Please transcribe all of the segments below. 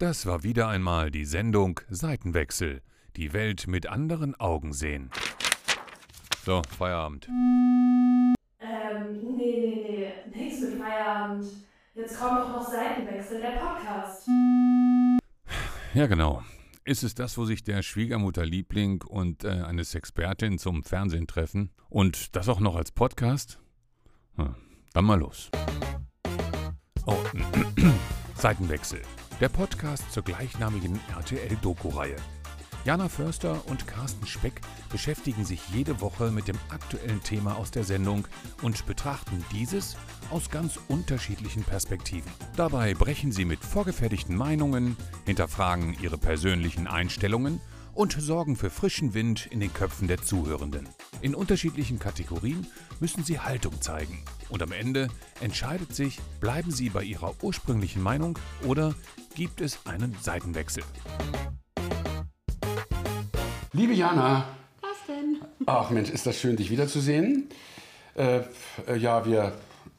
Das war wieder einmal die Sendung Seitenwechsel. Die Welt mit anderen Augen sehen. So, Feierabend. Ähm, nee, nee, nee, nichts mit Feierabend. Jetzt kommt doch noch Seitenwechsel, der Podcast. Ja, genau. Ist es das, wo sich der Schwiegermutterliebling und äh, eine Sexpertin zum Fernsehen treffen? Und das auch noch als Podcast? Hm, dann mal los. Oh, Seitenwechsel. Der Podcast zur gleichnamigen RTL-Doku-Reihe. Jana Förster und Carsten Speck beschäftigen sich jede Woche mit dem aktuellen Thema aus der Sendung und betrachten dieses aus ganz unterschiedlichen Perspektiven. Dabei brechen sie mit vorgefertigten Meinungen, hinterfragen ihre persönlichen Einstellungen und sorgen für frischen Wind in den Köpfen der Zuhörenden. In unterschiedlichen Kategorien müssen sie Haltung zeigen. Und am Ende entscheidet sich, bleiben sie bei ihrer ursprünglichen Meinung oder gibt es einen Seitenwechsel. Liebe Jana. Was denn? Ach Mensch, ist das schön, dich wiederzusehen. Äh, äh, ja, wir,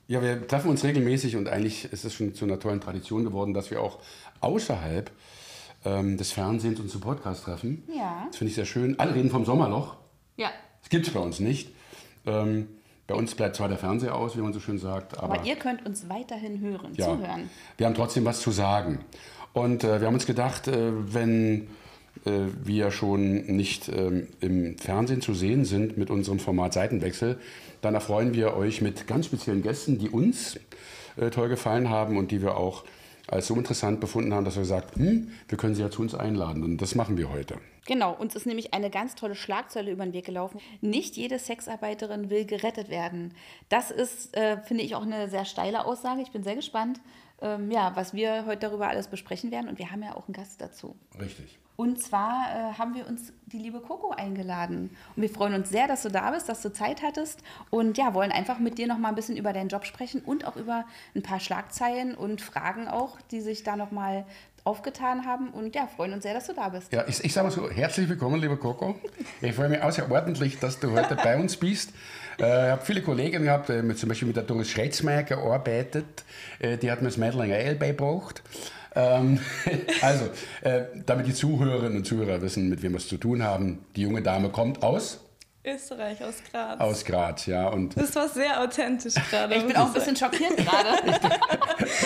ja, wir treffen uns regelmäßig und eigentlich ist es schon zu einer tollen Tradition geworden, dass wir auch außerhalb ähm, des Fernsehens uns zu Podcast treffen. Ja. Das finde ich sehr schön. Alle reden vom Sommerloch. Ja. Das gibt es bei uns nicht. Ähm, bei uns bleibt zwar der Fernseher aus, wie man so schön sagt, aber, Aber ihr könnt uns weiterhin hören, ja, zuhören. wir haben trotzdem was zu sagen. Und äh, wir haben uns gedacht, äh, wenn äh, wir schon nicht ähm, im Fernsehen zu sehen sind mit unserem Format Seitenwechsel, dann erfreuen wir euch mit ganz speziellen Gästen, die uns äh, toll gefallen haben und die wir auch als so interessant befunden haben, dass wir gesagt hm, wir können sie ja zu uns einladen. Und das machen wir heute. Genau, uns ist nämlich eine ganz tolle Schlagzeile über den Weg gelaufen. Nicht jede Sexarbeiterin will gerettet werden. Das ist, äh, finde ich, auch eine sehr steile Aussage. Ich bin sehr gespannt, ähm, ja, was wir heute darüber alles besprechen werden. Und wir haben ja auch einen Gast dazu. Richtig. Und zwar äh, haben wir uns die liebe Coco eingeladen. Und wir freuen uns sehr, dass du da bist, dass du Zeit hattest. Und ja, wollen einfach mit dir noch mal ein bisschen über deinen Job sprechen und auch über ein paar Schlagzeilen und Fragen auch, die sich da noch mal aufgetan haben. Und ja, freuen uns sehr, dass du da bist. Ja, ich, ich sage mal so, herzlich willkommen, lieber Coco. Ich freue mich außerordentlich, dass du heute bei uns bist. Äh, ich habe viele Kollegen gehabt, äh, zum Beispiel mit der Doris Schretzmeier gearbeitet. Äh, die hat mir das Mädelinger Ale beigebracht. Ähm, also, äh, damit die Zuhörerinnen und Zuhörer wissen, mit wem wir es zu tun haben. Die junge Dame kommt aus, Österreich, aus Graz. aus Graz, ja. Und Das war sehr authentisch gerade. Ich bin auch ein bisschen schockiert gerade.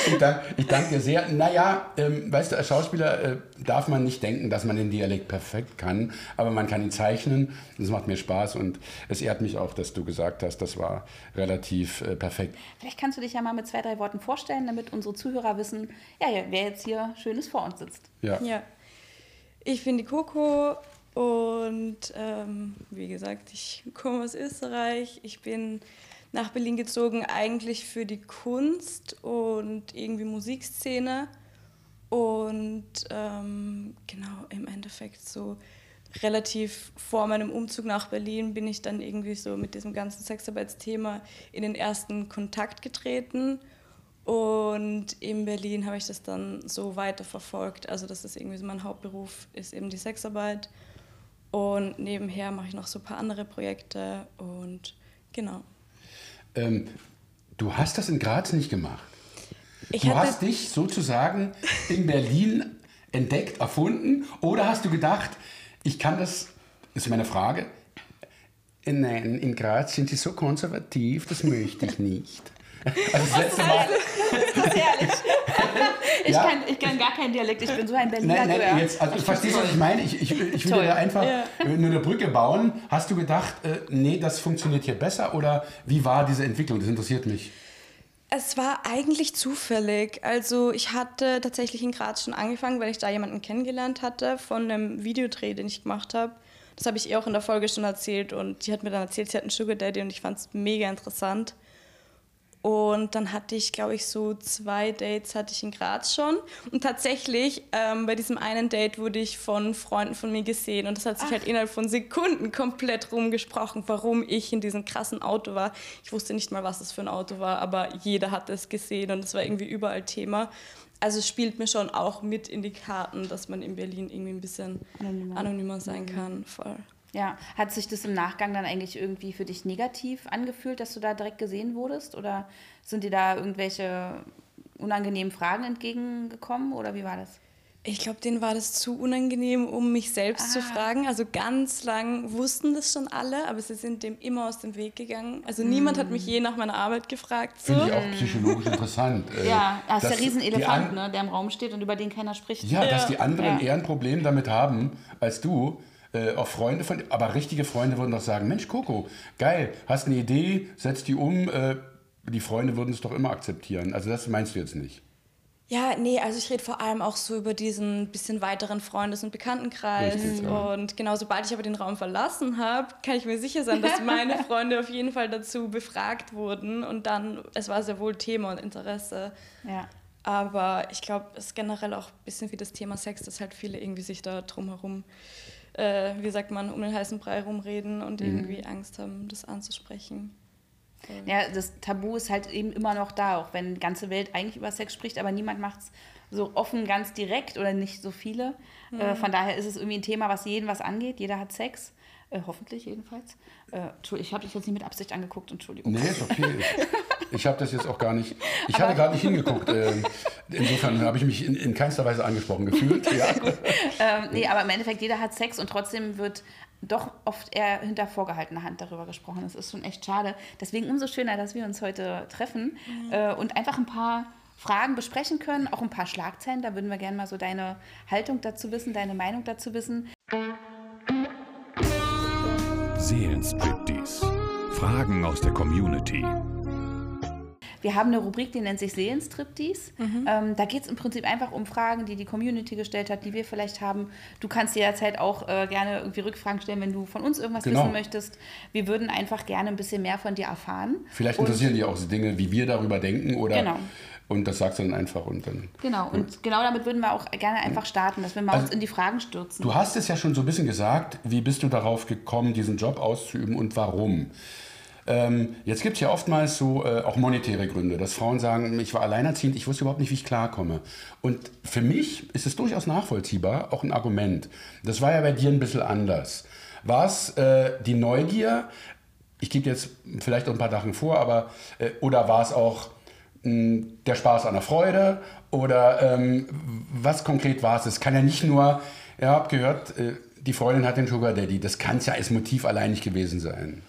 ich, dank, ich danke dir sehr. Naja, ähm, weißt du, als Schauspieler äh, darf man nicht denken, dass man den Dialekt perfekt kann, aber man kann ihn zeichnen. Das macht mir Spaß und es ehrt mich auch, dass du gesagt hast, das war relativ äh, perfekt. Vielleicht kannst du dich ja mal mit zwei, drei Worten vorstellen, damit unsere Zuhörer wissen, ja, ja, wer jetzt hier Schönes vor uns sitzt. Ja. Ja. Ich bin die Coco und ähm, wie gesagt, ich komme aus Österreich. Ich bin nach Berlin gezogen, eigentlich für die Kunst und irgendwie Musikszene. Und ähm, genau, im Endeffekt so relativ vor meinem Umzug nach Berlin bin ich dann irgendwie so mit diesem ganzen Sexarbeitsthema in den ersten Kontakt getreten. Und in Berlin habe ich das dann so weiterverfolgt. Also das ist irgendwie so mein Hauptberuf, ist eben die Sexarbeit. Und nebenher mache ich noch so ein paar andere Projekte und genau. Ähm, du hast das in Graz nicht gemacht. Ich du hast dich sozusagen in Berlin entdeckt, erfunden oder hast du gedacht, ich kann das, ist meine Frage, nein, in Graz sind sie so konservativ, das möchte ich nicht. Also das letzte Mal, Das ist herrlich. Ich, Ja. kann, ich kann gar keinen Dialekt, ich bin so ein Berliner Nein, nein, Gehör. jetzt, also ich verstehe, was ich meine. Ich, ich, ich will dir einfach Ja. äh, nur eine Brücke bauen. Hast du gedacht, äh, nee, das funktioniert hier besser oder wie war diese Entwicklung? Das interessiert mich. Es war eigentlich zufällig. Also ich hatte tatsächlich in Graz schon angefangen, weil ich da jemanden kennengelernt hatte von einem Videodreh, den ich gemacht habe. Das habe ich ihr auch in der Folge schon erzählt und die hat mir dann erzählt, sie hat einen Sugar Daddy und ich fand es mega interessant. Und dann hatte ich, glaube ich, so zwei Dates hatte ich in Graz schon. Und tatsächlich, ähm, bei diesem einen Date wurde ich von Freunden von mir gesehen. Und das hat sich halt innerhalb von Sekunden komplett rumgesprochen, warum ich in diesem krassen Auto war. Ich wusste nicht mal, was das für ein Auto war, aber jeder hat es gesehen und es war irgendwie überall Thema. Also es spielt mir schon auch mit in die Karten, dass man in Berlin irgendwie ein bisschen Anonymer. anonymer, sein kann. Voll. Ja, hat sich das im Nachgang dann eigentlich irgendwie für dich negativ angefühlt, dass du da direkt gesehen wurdest? Oder sind dir da irgendwelche unangenehmen Fragen entgegengekommen? Oder wie war das? Ich glaube, denen war das zu unangenehm, um mich selbst zu Ah. fragen. Also ganz lang wussten das schon alle, aber sie sind dem immer aus dem Weg gegangen. Also niemand hat mich je nach meiner Arbeit gefragt. So. Finde ich auch psychologisch interessant. äh, Ja, das ist der Riesenelefant, an- ne, der im Raum steht und über den keiner spricht. Ja, dass die anderen Ja. eher ein Problem damit haben als du. Äh, auch Freunde von aber richtige Freunde würden doch sagen, Mensch, Coco, geil, hast eine Idee, setz die um. Äh, die Freunde würden es doch immer akzeptieren. Also das meinst du jetzt nicht. Ja, nee, also ich rede vor allem auch so über diesen bisschen weiteren Freundes- und Bekanntenkreis. Richtig, ja. Und genau, sobald ich aber den Raum verlassen habe, kann ich mir sicher sein, dass meine Freunde auf jeden Fall dazu befragt wurden. Und dann, es war sehr wohl Thema und Interesse. Ja. Aber ich glaube, es ist generell auch ein bisschen wie das Thema Sex, dass halt viele irgendwie sich da drumherum, äh, wie sagt man, um den heißen Brei rumreden und irgendwie Angst haben, das anzusprechen. Ja, das Tabu ist halt eben immer noch da, auch wenn die ganze Welt eigentlich über Sex spricht, aber niemand macht es so offen, ganz direkt oder nicht so viele. Äh, von daher ist es irgendwie ein Thema, was jeden was angeht. Jeder hat Sex. Äh, hoffentlich jedenfalls. Äh, Entschuldigung, ich habe dich jetzt nicht mit Absicht angeguckt, Entschuldigung. Nee, ist okay. Ich, habe das jetzt auch gar nicht. Ich hatte gerade nicht hingeguckt. ähm, insofern habe ich mich in, in keinster Weise angesprochen gefühlt. Ja. Ähm, nee, aber im Endeffekt, jeder hat Sex und trotzdem wird doch oft eher hinter vorgehaltener Hand darüber gesprochen. Das ist schon echt schade. Deswegen umso schöner, dass wir uns heute treffen äh, und einfach ein paar Fragen besprechen können, auch ein paar Schlagzeilen. Da würden wir gerne mal so deine Haltung dazu wissen, deine Meinung dazu wissen. Seelenstriptease. Fragen aus der Community. Wir haben eine Rubrik, die nennt sich Seelenstriptease. Ähm, da geht es im Prinzip einfach um Fragen, die die Community gestellt hat, die wir vielleicht haben. Du kannst jederzeit auch äh, gerne irgendwie Rückfragen stellen, wenn du von uns irgendwas Genau. wissen möchtest. Wir würden einfach gerne ein bisschen mehr von dir erfahren. Vielleicht Und- interessieren dich auch Dinge, wie wir darüber denken oder Genau. Und das sagst du dann einfach und dann. Genau, und genau damit würden wir auch gerne einfach starten, dass wir mal Also, uns in die Fragen stürzen. Du hast es ja schon so ein bisschen gesagt, wie bist du darauf gekommen, diesen Job auszuüben und warum? Ähm, jetzt gibt es ja oftmals so äh, auch monetäre Gründe, dass Frauen sagen, ich war alleinerziehend, ich wusste überhaupt nicht, wie ich klarkomme. Und für mich ist es durchaus nachvollziehbar, auch ein Argument. Das war ja bei dir ein bisschen anders. War es äh, die Neugier, ich gebe jetzt vielleicht auch ein paar Sachen vor, aber äh, oder war es auch der Spaß an der Freude oder ähm, was konkret war es? Es kann ja nicht nur, ihr habt gehört, äh, die Freundin hat den Sugar Daddy, das kann es ja als Motiv allein nicht gewesen sein.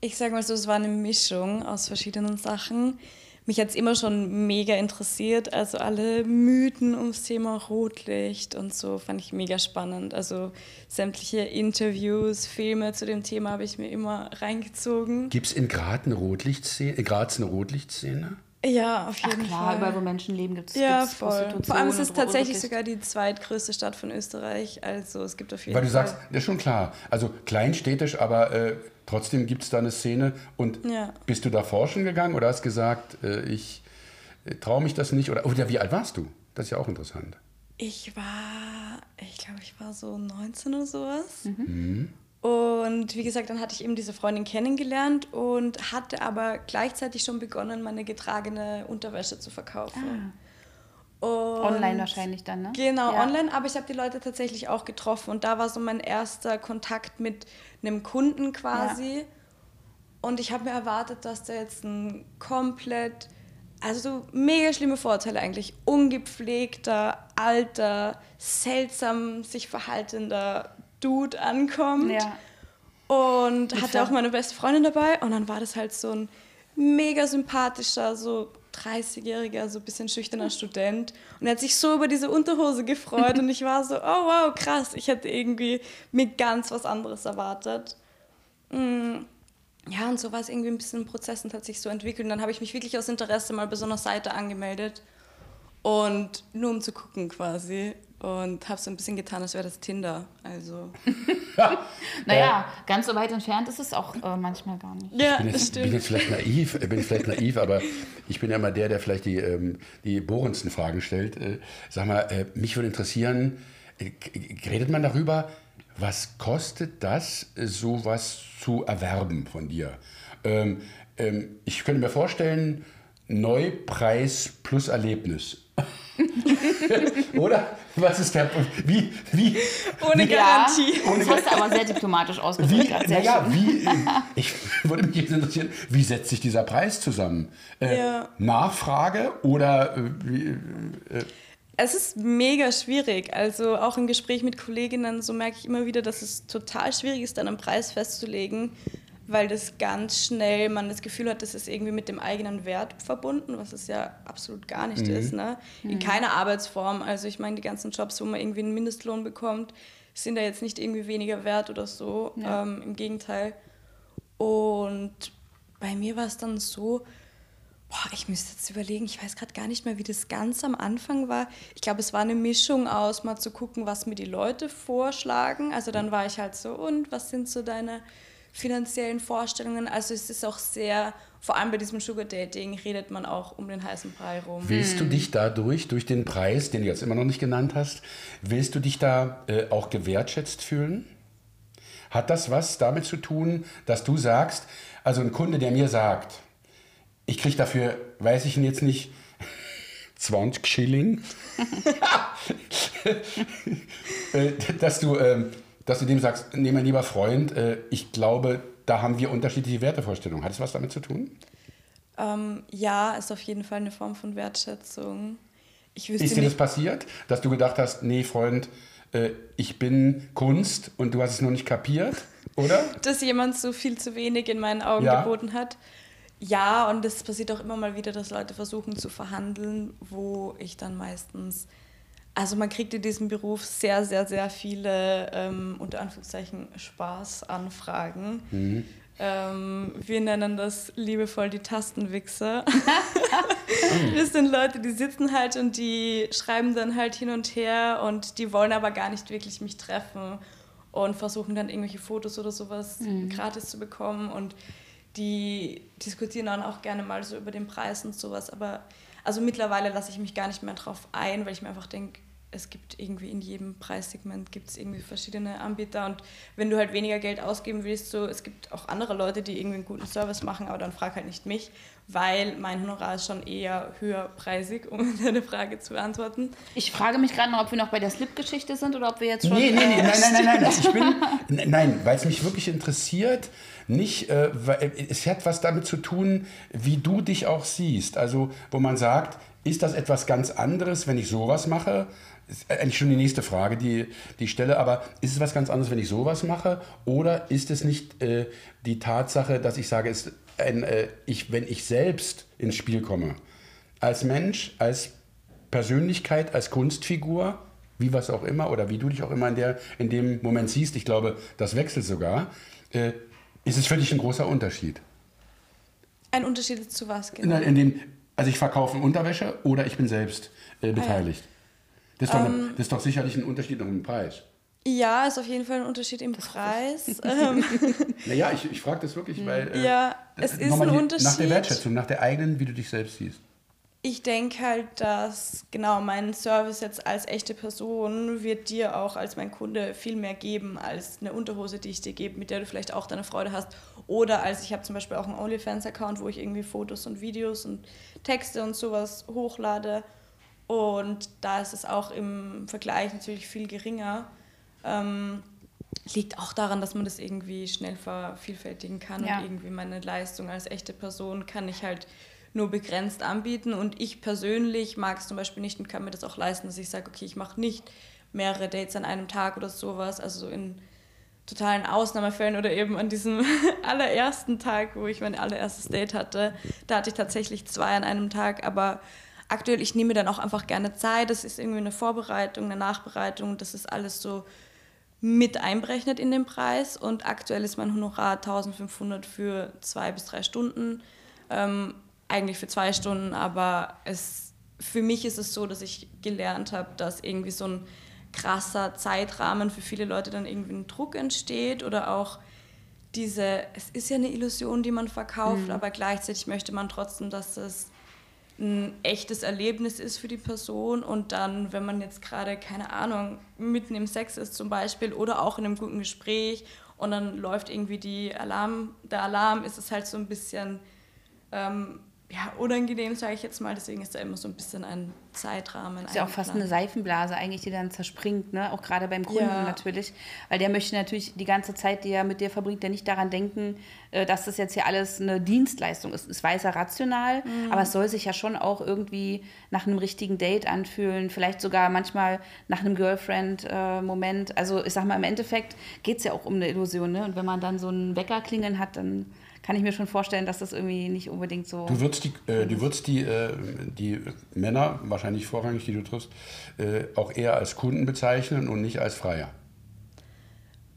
Ich sage mal so, es war eine Mischung aus verschiedenen Sachen. Mich hat es immer schon mega interessiert. Also alle Mythen ums Thema Rotlicht und so fand ich mega spannend. Also sämtliche Interviews, Filme zu dem Thema habe ich mir immer reingezogen. Gibt es in Graz eine Rotlichtszene? Graz eine Rotlichtszene? Ja, auf Ach jeden klar, Fall. überall wo Menschen leben, gibt es ja, voll. Vor allem ist es tatsächlich sogar die zweitgrößte Stadt von Österreich. Also es gibt auf jeden Weil du Fall. sagst, das ist schon klar. Also kleinstädtisch, aber äh, trotzdem gibt es da eine Szene. Und Ja. bist du da forschen gegangen oder hast gesagt, äh, ich äh, traue mich das nicht? Oder, oder wie alt warst du? Das ist ja auch interessant. Ich war, ich glaube, ich war so 19 oder sowas. Mhm. Und wie gesagt, dann hatte ich eben diese Freundin kennengelernt und hatte aber gleichzeitig schon begonnen, meine getragene Unterwäsche zu verkaufen. Und Online wahrscheinlich dann, ne? Genau, Ja. online, aber ich habe die Leute tatsächlich auch getroffen und da war so mein erster Kontakt mit einem Kunden quasi. Und ich habe mir erwartet, dass der jetzt ein komplett, also so mega schlimme Vorteile eigentlich, ungepflegter, alter, seltsam sich verhaltender Dude ankommt. Ja. Und hatte auch meine beste Freundin dabei. Und dann war das halt so ein mega sympathischer, so 30-jähriger, so ein bisschen schüchterner Student. Und er hat sich so über diese Unterhose gefreut. und ich war so, oh wow, krass. Ich hätte irgendwie mir ganz was anderes erwartet. Mm, Ja, und so war es irgendwie ein bisschen ein Prozess und hat sich so entwickelt. Und dann habe ich mich wirklich aus Interesse mal bei so einer Seite angemeldet. Und nur um zu gucken quasi. Und habe so ein bisschen getan, als wäre das Tinder. Also. Naja, ganz so weit entfernt ist es auch äh, manchmal gar nicht. Ja, Ich bin jetzt, bin jetzt vielleicht naiv, äh, bin vielleicht naiv, aber ich bin ja immer der, der vielleicht die, ähm, die bohrendsten Fragen stellt. Äh, sag mal, äh, mich würde interessieren, äh, redet man darüber, was kostet das, äh, sowas zu erwerben von dir? Ähm, ähm, ich könnte mir vorstellen, Neupreis plus Erlebnis. Oder? Was ist der. Wie. wie Ohne Garantie. Ja, das hast du aber sehr diplomatisch ausgedrückt. wie, naja, wie, äh, ich würde mich jetzt interessieren, wie setzt sich dieser Preis zusammen? Äh, Ja. Nachfrage oder äh, wie, äh, Es ist mega schwierig. Also auch im Gespräch mit Kolleginnen, so merke ich immer wieder, dass es total schwierig ist, dann einen Preis festzulegen, weil das ganz schnell man das Gefühl hat, das ist irgendwie mit dem eigenen Wert verbunden, was es ja absolut gar nicht ist. Ne? In keiner Arbeitsform. Also ich meine, die ganzen Jobs, wo man irgendwie einen Mindestlohn bekommt, sind da jetzt nicht irgendwie weniger wert oder so. Ja. Ähm, Im Gegenteil. Und bei mir war es dann so, boah, ich müsste jetzt überlegen, ich weiß gerade gar nicht mehr, wie das ganz am Anfang war. Ich glaube, es war eine Mischung aus, mal zu gucken, was mir die Leute vorschlagen. Also dann war ich halt so, und was sind so deine finanziellen Vorstellungen? Also es ist auch sehr, vor allem bei diesem Sugar Dating redet man auch um den heißen Brei rum. Willst du dich dadurch, durch den Preis, den du jetzt immer noch nicht genannt hast, willst du dich da äh, auch gewertschätzt fühlen? Hat das was damit zu tun, dass du sagst, also ein Kunde, der mir sagt, ich kriege dafür, weiß ich jetzt nicht, 20 Schilling, äh, dass, du, ähm, dass du dem sagst, nee, mein lieber Freund, äh, ich glaube, da haben wir unterschiedliche Wertevorstellungen. Hat das was damit zu tun? Ähm, ja, ist auf jeden Fall eine Form von Wertschätzung. Ist dir das nicht, passiert, dass du gedacht hast, nee, Freund, äh, ich bin Kunst und du hast es noch nicht kapiert, oder? dass jemand so viel zu wenig in meinen Augen Ja. geboten hat. Ja, und es passiert auch immer mal wieder, dass Leute versuchen zu verhandeln, wo ich dann meistens, also man kriegt in diesem Beruf sehr, sehr, sehr viele, ähm, unter Anführungszeichen, Spaßanfragen. Ähm, wir nennen das liebevoll die Tastenwichser. das sind Leute, die sitzen halt und die schreiben dann halt hin und her und die wollen aber gar nicht wirklich mich treffen und versuchen dann irgendwelche Fotos oder sowas gratis zu bekommen und die diskutieren dann auch gerne mal so über den Preis und sowas, aber also mittlerweile lasse ich mich gar nicht mehr drauf ein, weil ich mir einfach denke, es gibt irgendwie in jedem Preissegment gibt es irgendwie verschiedene Anbieter und wenn du halt weniger Geld ausgeben willst, so es gibt auch andere Leute, die irgendwie einen guten Service machen, aber dann frag halt nicht mich, weil mein Honorar ist schon eher höherpreisig, um deine Frage zu beantworten. Ich frage mich gerade noch, ob wir noch bei der Slip-Geschichte sind oder ob wir jetzt schon. Nee, nee, nee, äh, nein, nein, nein, nein. Ich bin, nein, weil es mich wirklich interessiert, nicht, äh, weil, es hat was damit zu tun, wie du dich auch siehst. Also, wo man sagt, ist das etwas ganz anderes, wenn ich sowas mache? Ist eigentlich schon die nächste Frage, die, die ich stelle, aber ist es was ganz anderes, wenn ich sowas mache? Oder ist es nicht äh, die Tatsache, dass ich sage, ist ein, äh, ich, wenn ich selbst ins Spiel komme, als Mensch, als Persönlichkeit, als Kunstfigur, wie was auch immer, oder wie du dich auch immer in, der, in dem Moment siehst, ich glaube, das wechselt sogar, äh, ist es für dich ein großer Unterschied. Ein Unterschied zu was In, genau? in dem, also ich verkaufe Unterwäsche oder ich bin selbst äh, beteiligt. Das, ist doch eine, das ist doch sicherlich ein Unterschied noch im Preis. Ja, ist auf jeden Fall ein Unterschied im Preis. ähm, Naja, ich, ich frage das wirklich, weil. äh, Ja, es äh, ist ein die- Unterschied. Nach der Wertschätzung, nach der eigenen, wie du dich selbst siehst. Ich denke halt, dass genau mein Service jetzt als echte Person wird dir auch als mein Kunde viel mehr geben als eine Unterhose, die ich dir gebe, mit der du vielleicht auch deine Freude hast. Oder als ich habe zum Beispiel auch einen OnlyFans-Account, wo ich irgendwie Fotos und Videos und Texte und sowas hochlade. Und da ist es auch im Vergleich natürlich viel geringer. Ähm, liegt auch daran, dass man das irgendwie schnell vervielfältigen kann Ja. und irgendwie meine Leistung als echte Person kann ich halt nur begrenzt anbieten. Und ich persönlich mag es zum Beispiel nicht und kann mir das auch leisten, dass ich sage, okay, ich mache nicht mehrere Dates an einem Tag oder sowas, also so in totalen Ausnahmefällen oder eben an diesem allerersten Tag, wo ich mein allererstes Date hatte, da hatte ich tatsächlich zwei an einem Tag, aber aktuell, ich nehme mir dann auch einfach gerne Zeit, das ist irgendwie eine Vorbereitung, eine Nachbereitung, das ist alles so mit einberechnet in den Preis. Und aktuell ist mein Honorar 1500 für zwei bis drei Stunden, ähm, eigentlich für zwei Stunden, aber es, für mich ist es so, dass ich gelernt habe, dass irgendwie so ein krasser Zeitrahmen für viele Leute dann irgendwie ein Druck entsteht oder auch diese, es ist ja eine Illusion, die man verkauft, aber gleichzeitig möchte man trotzdem, dass es ein echtes Erlebnis ist für die Person und dann, wenn man jetzt gerade, keine Ahnung, mitten im Sex ist zum Beispiel oder auch in einem guten Gespräch und dann läuft irgendwie die Alarm, der Alarm, ist es halt so ein bisschen, ähm, ja, unangenehm, sage ich jetzt mal. Deswegen ist da immer so ein bisschen ein Zeitrahmen. Ist ja auch fast eine Seifenblase eigentlich, die dann zerspringt, ne? Auch gerade beim Kunden Ja. natürlich. Weil der möchte natürlich die ganze Zeit, die er mit dir verbringt, ja nicht daran denken, äh, dass das jetzt hier alles eine Dienstleistung ist. Es weiß er rational, Mhm. aber es soll sich ja schon auch irgendwie nach einem richtigen Date anfühlen. Vielleicht sogar manchmal nach einem Girlfriend-Moment. also ich sag mal, im Endeffekt geht es ja auch um eine Illusion, ne? Und wenn man dann so einen Wecker klingeln hat, dann kann ich mir schon vorstellen, dass das irgendwie nicht unbedingt so. Du würdest die, äh, du würdest die, äh, die Männer, wahrscheinlich vorrangig, die du triffst, äh, auch eher als Kunden bezeichnen und nicht als Freier.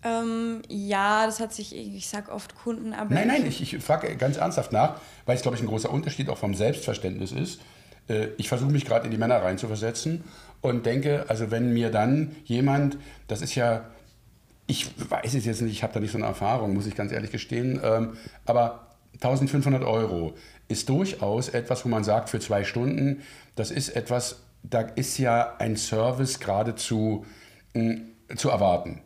Ähm, ja, das hat sich, ich sag oft Kunden, aber. Nein, nein, ich, ich frage ganz ernsthaft nach, weil es, glaube ich, ein großer Unterschied auch vom Selbstverständnis ist. Äh, Ich versuche mich gerade in die Männer reinzuversetzen und denke, also wenn mir dann jemand, das ist ja, ich weiß es jetzt nicht, ich habe da nicht so eine Erfahrung, muss ich ganz ehrlich gestehen, ähm, aber 1500 Euro ist durchaus etwas, wo man sagt, für zwei Stunden, das ist etwas, da ist ja ein Service geradezu mh, zu erwarten.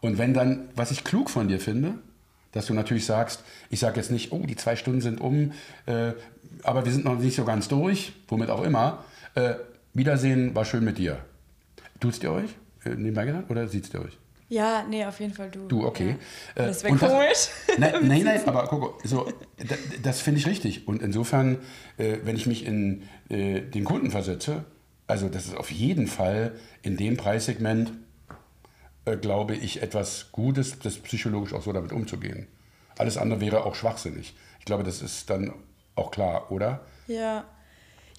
Und wenn dann, was ich klug von dir finde, dass du natürlich sagst, ich sage jetzt nicht, oh, die zwei Stunden sind um, äh, aber wir sind noch nicht so ganz durch, womit auch immer. Äh, Wiedersehen, war schön mit dir. Tut's ihr euch? Äh, nebenbei gedacht? Oder sieht's ihr euch? Ja, nee, auf jeden Fall du. Du, okay. Ja. Äh, Das wäre komisch. Nein, nein, nein, aber guck, so, das, das finde ich richtig. Und insofern, äh, wenn ich mich in äh, den Kunden versetze, also das ist auf jeden Fall in dem Preissegment, äh, glaube ich, etwas Gutes, das psychologisch auch so damit umzugehen. Alles andere wäre auch schwachsinnig. Ich glaube, das ist dann auch klar, oder? Ja.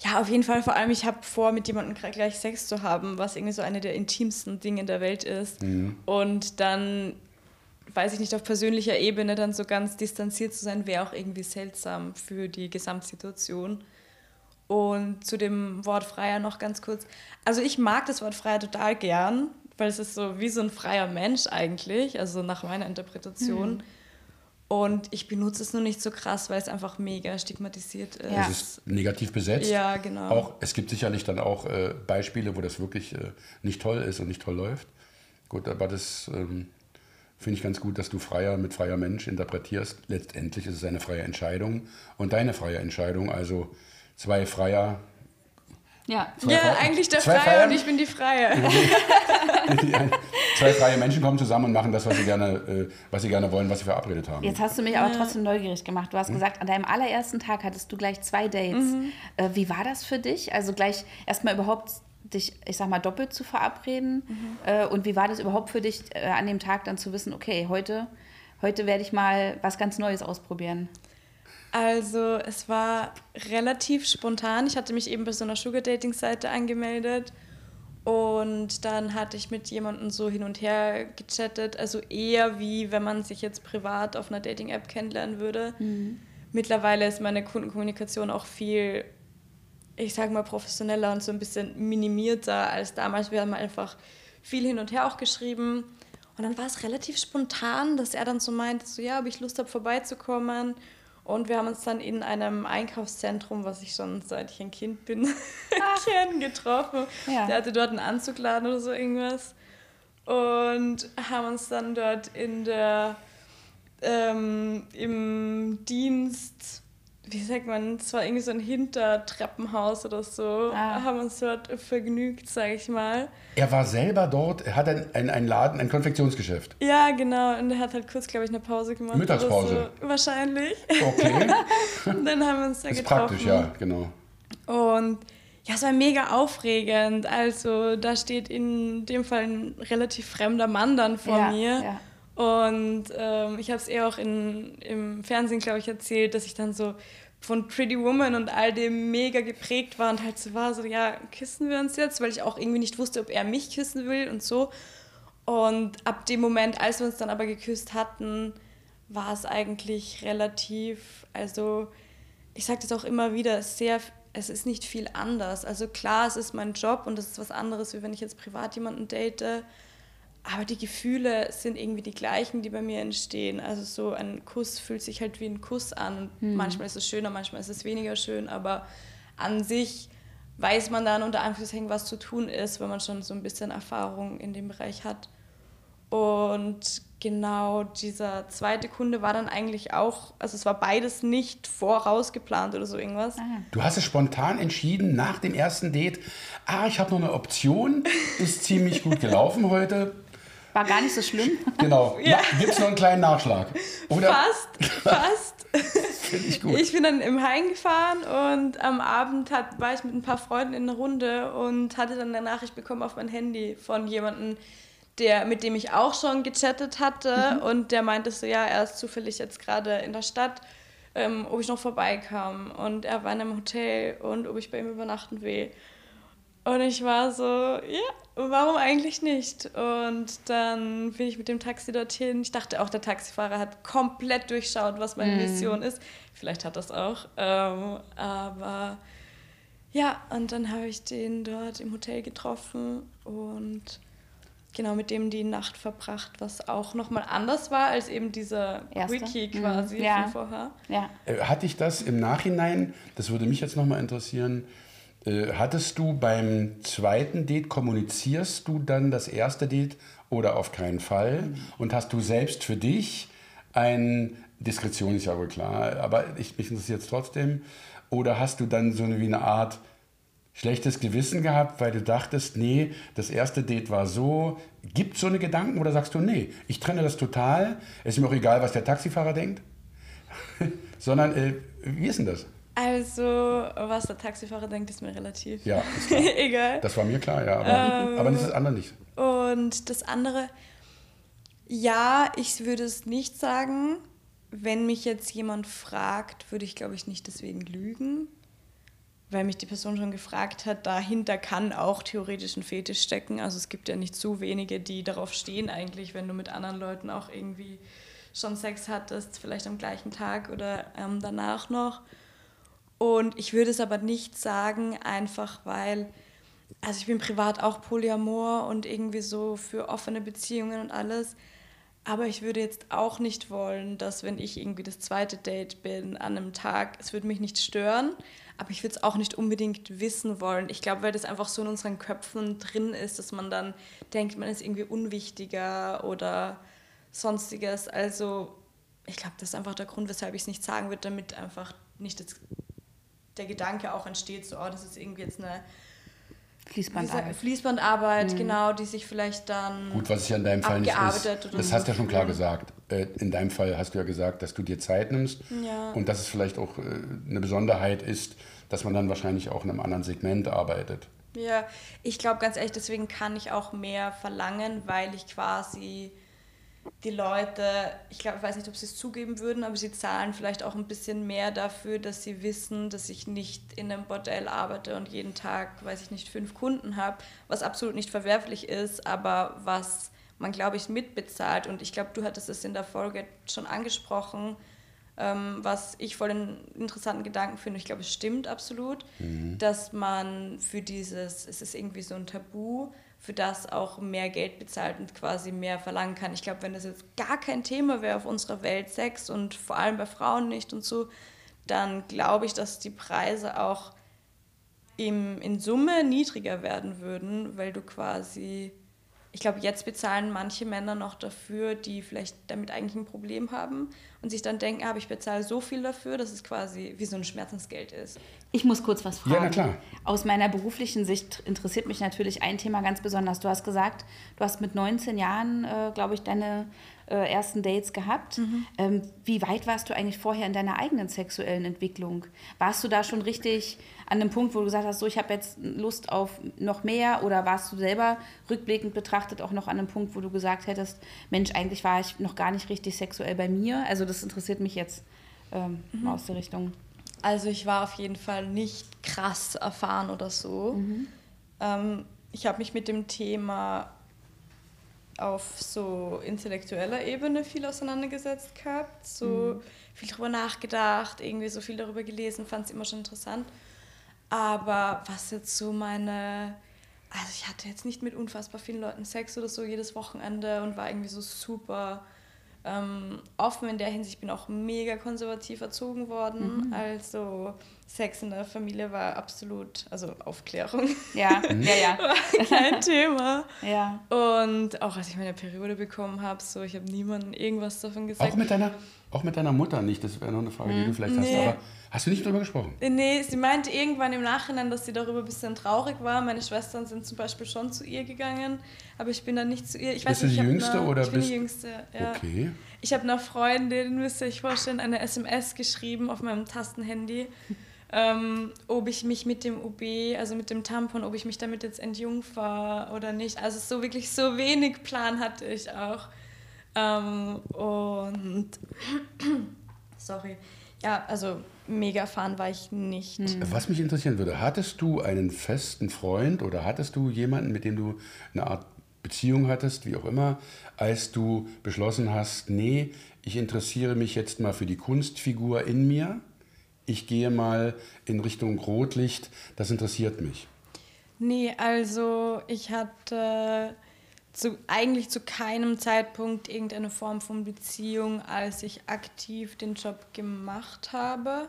Ja, auf jeden Fall. Vor allem, ich habe vor, mit jemandem gleich Sex zu haben, was irgendwie so eine der intimsten Dinge der Welt ist. Und dann, weiß ich nicht, auf persönlicher Ebene dann so ganz distanziert zu sein, wäre auch irgendwie seltsam für die Gesamtsituation. Und zu dem Wort Freier noch ganz kurz. Also ich mag das Wort Freier total gern, weil es ist so wie so ein freier Mensch eigentlich, also nach meiner Interpretation. Und ich benutze es nur nicht so krass, weil es einfach mega stigmatisiert ist. Ja. Es ist negativ besetzt. Ja, genau. Auch, es gibt sicherlich dann auch äh, Beispiele, wo das wirklich äh, nicht toll ist und nicht toll läuft. Gut, aber das ähm, finde ich ganz gut, dass du freier mit freier Mensch interpretierst. Letztendlich ist es eine freie Entscheidung und deine freie Entscheidung. Also zwei Freier. Ja. Zwei Ja, Fre- eigentlich der zwei Freie Freier- und ich bin die Freie. zwei freie Menschen kommen zusammen und machen das, was sie gerne, äh, was sie gerne wollen, was sie verabredet haben. Jetzt hast du mich aber trotzdem neugierig gemacht. Du Hm? hast gesagt, an deinem allerersten Tag hattest du gleich zwei Dates. Mhm. Äh, wie war das für dich? Also gleich erstmal überhaupt dich, ich sag mal, doppelt zu verabreden. Mhm. Äh, und wie war das überhaupt für dich, äh, an dem Tag dann zu wissen, okay, heute, heute werde ich mal was ganz Neues ausprobieren? Also es war relativ spontan. Ich hatte mich eben bei so einer Sugar-Dating-Seite angemeldet und dann hatte ich mit jemandem so hin und her gechattet. Also eher wie wenn man sich jetzt privat auf einer Dating-App kennenlernen würde. Mittlerweile ist meine Kundenkommunikation auch viel, ich sag mal, professioneller und so ein bisschen minimierter als damals. Wir haben einfach viel hin und her auch geschrieben. Und dann war es relativ spontan, dass er dann so meinte, so ja, ob ich Lust habe, vorbeizukommen. Und wir haben uns dann in einem Einkaufszentrum, was ich schon seit ich ein Kind bin, kenne, getroffen. Ja. Der hatte dort einen Anzugladen oder so irgendwas. Und haben uns dann dort in der, ähm, im Dienst, wie sagt man, es war irgendwie so ein Hintertreppenhaus oder so, Ah. haben uns dort vergnügt, sage ich mal. Er war selber dort, er hat ein, ein, Laden, ein Konfektionsgeschäft. Ja, genau. Und er hat halt kurz, glaube ich, eine Pause gemacht. Mittagspause. So. Wahrscheinlich. Okay, Und dann haben wir uns da ist getroffen. praktisch, ja, genau. Und ja, es war mega aufregend. Also da steht in dem Fall ein relativ fremder Mann dann vor Ja, mir. ja. Und ähm, ich habe es eher auch in, im Fernsehen, glaube ich, erzählt, dass ich dann so von Pretty Woman und all dem mega geprägt war und halt so war, so, ja, küssen wir uns jetzt, weil ich auch irgendwie nicht wusste, ob er mich küssen will und so. Und ab dem Moment, als wir uns dann aber geküsst hatten, war es eigentlich relativ, also ich sage das auch immer wieder, sehr, es ist nicht viel anders. Also klar, es ist mein Job und es ist was anderes, wie wenn ich jetzt privat jemanden date. Aber die Gefühle sind irgendwie die gleichen, die bei mir entstehen. Also so ein Kuss fühlt sich halt wie ein Kuss an. Und Manchmal ist es schöner, manchmal ist es weniger schön, aber an sich weiß man dann unter Anführungszeichen, was zu tun ist, wenn man schon so ein bisschen Erfahrung in dem Bereich hat. Und genau dieser zweite Kunde war dann eigentlich auch, also es war beides nicht vorausgeplant oder so irgendwas. Du hast es spontan entschieden nach dem ersten Date. Ah, ich habe noch eine Option. Ist ziemlich gut gelaufen heute. War gar nicht so schlimm. Genau. Ja. Gibt es noch einen kleinen Nachschlag? Oder? Fast, fast. Finde ich gut. Ich bin dann im Heim gefahren und am Abend hat, war ich mit ein paar Freunden in einer Runde und hatte dann eine Nachricht bekommen auf mein Handy von jemandem, der, mit dem ich auch schon gechattet hatte und der meinte so, ja, er ist zufällig jetzt gerade in der Stadt, ähm, ob ich noch vorbeikam und er war in einem Hotel und ob ich bei ihm übernachten will. Und ich war so, ja, warum eigentlich nicht? Und dann bin ich mit dem Taxi dorthin. Ich dachte auch, der Taxifahrer hat komplett durchschaut, was meine Mission ist. Vielleicht hat das auch. Ähm, aber ja, und dann habe ich den dort im Hotel getroffen und genau mit dem die Nacht verbracht, was auch nochmal anders war als eben dieser Erste? Quickie Mhm. quasi Ja. von vorher. Ja. Äh, Hatte ich das im Nachhinein, das würde mich jetzt nochmal interessieren, äh, hattest du beim zweiten Date, kommunizierst du dann das erste Date oder auf keinen Fall? Und hast du selbst für dich ein, Diskretion ist ja wohl klar, aber ich, mich interessiert es trotzdem, oder hast du dann so eine, wie eine Art schlechtes Gewissen gehabt, weil du dachtest, nee, das erste Date war so. Gibt es so eine Gedanken oder sagst du, nee, ich trenne das total, es ist mir auch egal, was der Taxifahrer denkt? Sondern, äh, wie ist denn das? Also, was der Taxifahrer denkt, ist mir relativ Ja, ist egal. Das war mir klar, ja, aber, aber das andere nicht. Und das andere, ja, ich würde es nicht sagen. Wenn mich jetzt jemand fragt, würde ich, glaube ich, nicht deswegen lügen. Weil mich die Person schon gefragt hat, dahinter kann auch theoretisch ein Fetisch stecken. Also es gibt ja nicht so wenige, die darauf stehen eigentlich, wenn du mit anderen Leuten auch irgendwie schon Sex hattest, vielleicht am gleichen Tag oder ähm, danach noch. Und ich würde es aber nicht sagen, einfach weil, also ich bin privat auch Polyamor und irgendwie so für offene Beziehungen und alles. Aber ich würde jetzt auch nicht wollen, dass wenn ich irgendwie das zweite Date bin an einem Tag, es würde mich nicht stören, aber ich würde es auch nicht unbedingt wissen wollen. Ich glaube, weil das einfach so in unseren Köpfen drin ist, dass man dann denkt, man ist irgendwie unwichtiger oder sonstiges. Also ich glaube, das ist einfach der Grund, weshalb ich es nicht sagen würde, damit einfach nicht das, der Gedanke auch entsteht, so, oh, das ist irgendwie jetzt eine Fließbandarbeit. Fließbandarbeit, genau, die sich vielleicht dann Gut, was ja in deinem Fall nicht ist, das hast du ja schon klar gesagt. Äh, In deinem Fall hast du ja gesagt, dass du dir Zeit nimmst Ja. und dass es vielleicht auch äh, eine Besonderheit ist, dass man dann wahrscheinlich auch in einem anderen Segment arbeitet. Ja, ich glaube ganz ehrlich, deswegen kann ich auch mehr verlangen, weil ich quasi die Leute, ich glaube, ich weiß nicht, ob sie es zugeben würden, aber sie zahlen vielleicht auch ein bisschen mehr dafür, dass sie wissen, dass ich nicht in einem Bordell arbeite und jeden Tag, weiß ich nicht, fünf Kunden habe, was absolut nicht verwerflich ist, aber was man, glaube ich, mitbezahlt. Und ich glaube, du hattest es in der Folge schon angesprochen, ähm, was ich voll einen interessanten Gedanken finde. Ich glaube, es stimmt absolut, dass man für dieses, es ist irgendwie so ein Tabu, für das auch mehr Geld bezahlt und quasi mehr verlangen kann. Ich glaube, wenn das jetzt gar kein Thema wäre auf unserer Welt, Sex und vor allem bei Frauen nicht und so, dann glaube ich, dass die Preise auch im, in Summe niedriger werden würden, weil du quasi, ich glaube, jetzt bezahlen manche Männer noch dafür, die vielleicht damit eigentlich ein Problem haben und sich dann denken, aber ich bezahle so viel dafür, dass es quasi wie so ein Schmerzensgeld ist. Ich muss kurz was fragen. Ja, na klar. Aus meiner beruflichen Sicht interessiert mich natürlich ein Thema ganz besonders. Du hast gesagt, du hast mit 19 Jahren, äh, glaube ich, deine äh, ersten Dates gehabt. Ähm, wie weit warst du eigentlich vorher in deiner eigenen sexuellen Entwicklung? Warst du da schon richtig an dem Punkt, wo du gesagt hast, so ich habe jetzt Lust auf noch mehr? Oder warst du selber rückblickend betrachtet auch noch an einem Punkt, wo du gesagt hättest, Mensch, eigentlich war ich noch gar nicht richtig sexuell bei mir? Also das interessiert mich jetzt ähm, mal aus der Richtung. Also ich war auf jeden Fall nicht krass erfahren oder so. Ähm, ich habe mich mit dem Thema auf so intellektueller Ebene viel auseinandergesetzt gehabt, so viel darüber nachgedacht, irgendwie so viel darüber gelesen, fand es immer schon interessant. Aber was jetzt so meine, also ich hatte jetzt nicht mit unfassbar vielen Leuten Sex oder so jedes Wochenende und war irgendwie so super ähm, offen in der Hinsicht. Ich bin auch mega konservativ erzogen worden. Also Sex in der Familie war absolut, also Aufklärung, Ja, ja, ja. war kein Thema. ja. Und auch als ich meine Periode bekommen habe, so, ich habe niemandem irgendwas davon gesagt. Auch mit deiner, auch mit deiner Mutter nicht, das wäre noch eine Frage, die du vielleicht hast. Nee. Aber hast du nicht drüber gesprochen? Nee, sie meinte irgendwann im Nachhinein, dass sie darüber ein bisschen traurig war. Meine Schwestern sind zum Beispiel schon zu ihr gegangen, aber ich bin dann nicht zu ihr. Ich Bist weiß du die ich Jüngste oder ich bin bist- die Jüngste, ja. Okay. Ich habe einer Freundin, müsst ihr euch vorstellen, eine SMS geschrieben auf meinem Tastenhandy, ähm, ob ich mich mit dem OB, also mit dem Tampon, ob ich mich damit jetzt entjungfer oder nicht. Also so wirklich so wenig Plan hatte ich auch. Ähm, und sorry. Ja, also mega Fan war ich nicht. Was mich interessieren würde, hattest du einen festen Freund oder hattest du jemanden, mit dem du eine Art Beziehung hattest, wie auch immer, als du beschlossen hast, nee, ich interessiere mich jetzt mal für die Kunstfigur in mir, ich gehe mal in Richtung Rotlicht, das interessiert mich. Nee, also ich hatte zu, eigentlich zu keinem Zeitpunkt irgendeine Form von Beziehung, als ich aktiv den Job gemacht habe.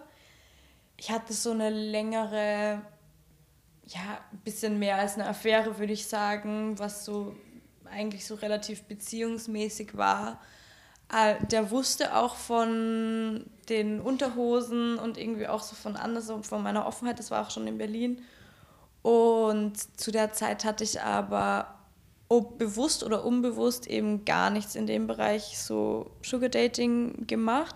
Ich hatte so eine längere, ja, ein bisschen mehr als eine Affäre, würde ich sagen, was so eigentlich so relativ beziehungsmäßig war. Äh, Der wusste auch von den Unterhosen und irgendwie auch so von anders, so von meiner Offenheit, das war auch schon in Berlin. Und zu der Zeit hatte ich aber ob bewusst oder unbewusst eben gar nichts in dem Bereich so Sugar Dating gemacht.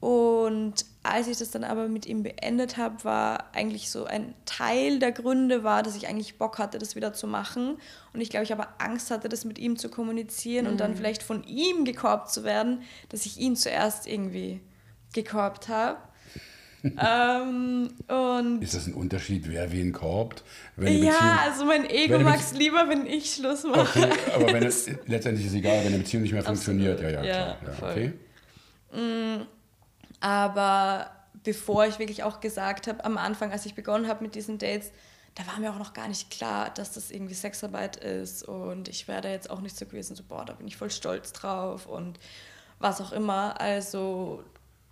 Und als ich das dann aber mit ihm beendet habe, war eigentlich so ein Teil der Gründe war, dass ich eigentlich Bock hatte, das wieder zu machen. Und ich glaube, ich aber Angst hatte, das mit ihm zu kommunizieren und dann vielleicht von ihm gekorbt zu werden, dass ich ihn zuerst irgendwie gekorbt habe. ähm, Ist das ein Unterschied, wer wen korbt? Ja, also mein Ego mag es lieber, wenn ich Schluss mache. Okay, aber wenn es, letztendlich ist es egal, wenn eine Beziehung nicht mehr funktioniert. Ja, ja, Ja, klar. Ja, okay. Aber bevor ich wirklich auch gesagt habe, am Anfang, als ich begonnen habe mit diesen Dates, da war mir auch noch gar nicht klar, dass das irgendwie Sexarbeit ist. Und ich wäre da jetzt auch nicht so gewesen, so, boah, da bin ich voll stolz drauf und was auch immer. Also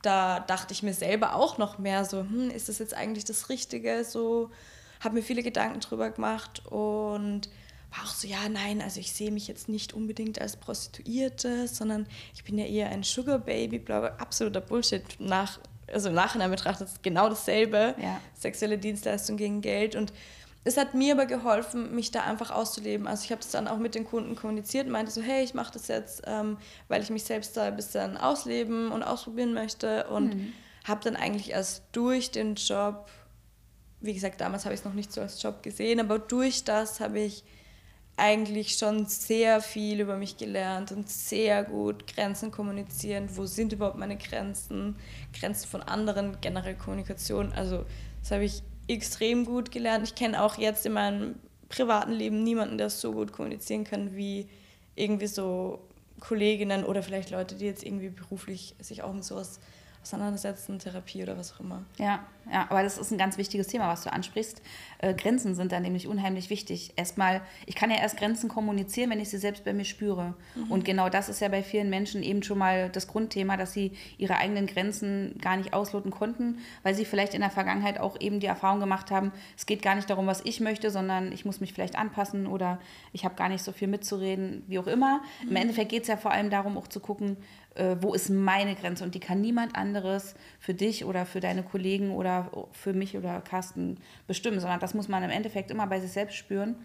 da dachte ich mir selber auch noch mehr so, hm, ist das jetzt eigentlich das Richtige? So, habe mir viele Gedanken drüber gemacht und war auch so, ja, nein, also ich sehe mich jetzt nicht unbedingt als Prostituierte, sondern ich bin ja eher ein Sugar Baby, bla, bla, absoluter Bullshit. Nach, also im Nachhinein betrachtet ist genau dasselbe. Ja. Sexuelle Dienstleistung gegen Geld und es hat mir aber geholfen, mich da einfach auszuleben. Also ich habe das dann auch mit den Kunden kommuniziert und meinte so, hey, ich mache das jetzt, ähm, weil ich mich selbst da ein bisschen ausleben und ausprobieren möchte und habe dann eigentlich erst durch den Job, wie gesagt, damals habe ich es noch nicht so als Job gesehen, aber durch das habe ich eigentlich schon sehr viel über mich gelernt und sehr gut Grenzen kommunizieren. Wo sind überhaupt meine Grenzen? Grenzen von anderen, generell Kommunikation. Also das habe ich extrem gut gelernt. Ich kenne auch jetzt in meinem privaten Leben niemanden, der so gut kommunizieren kann wie irgendwie so Kolleginnen oder vielleicht Leute, die jetzt irgendwie beruflich sich auch mit sowas auseinandersetzen, Therapie oder was auch immer. Ja, ja, aber das ist ein ganz wichtiges Thema, was du ansprichst. Äh, Grenzen sind da nämlich unheimlich wichtig. Erstmal, ich kann ja erst Grenzen kommunizieren, wenn ich sie selbst bei mir spüre. Und genau das ist ja bei vielen Menschen eben schon mal das Grundthema, dass sie ihre eigenen Grenzen gar nicht ausloten konnten, weil sie vielleicht in der Vergangenheit auch eben die Erfahrung gemacht haben, es geht gar nicht darum, was ich möchte, sondern ich muss mich vielleicht anpassen oder ich habe gar nicht so viel mitzureden, wie auch immer. Im Endeffekt geht es ja vor allem darum, auch zu gucken, äh, wo ist meine Grenze und die kann niemand anderes für dich oder für deine Kollegen oder für mich oder Carsten bestimmen, sondern das muss man im Endeffekt immer bei sich selbst spüren.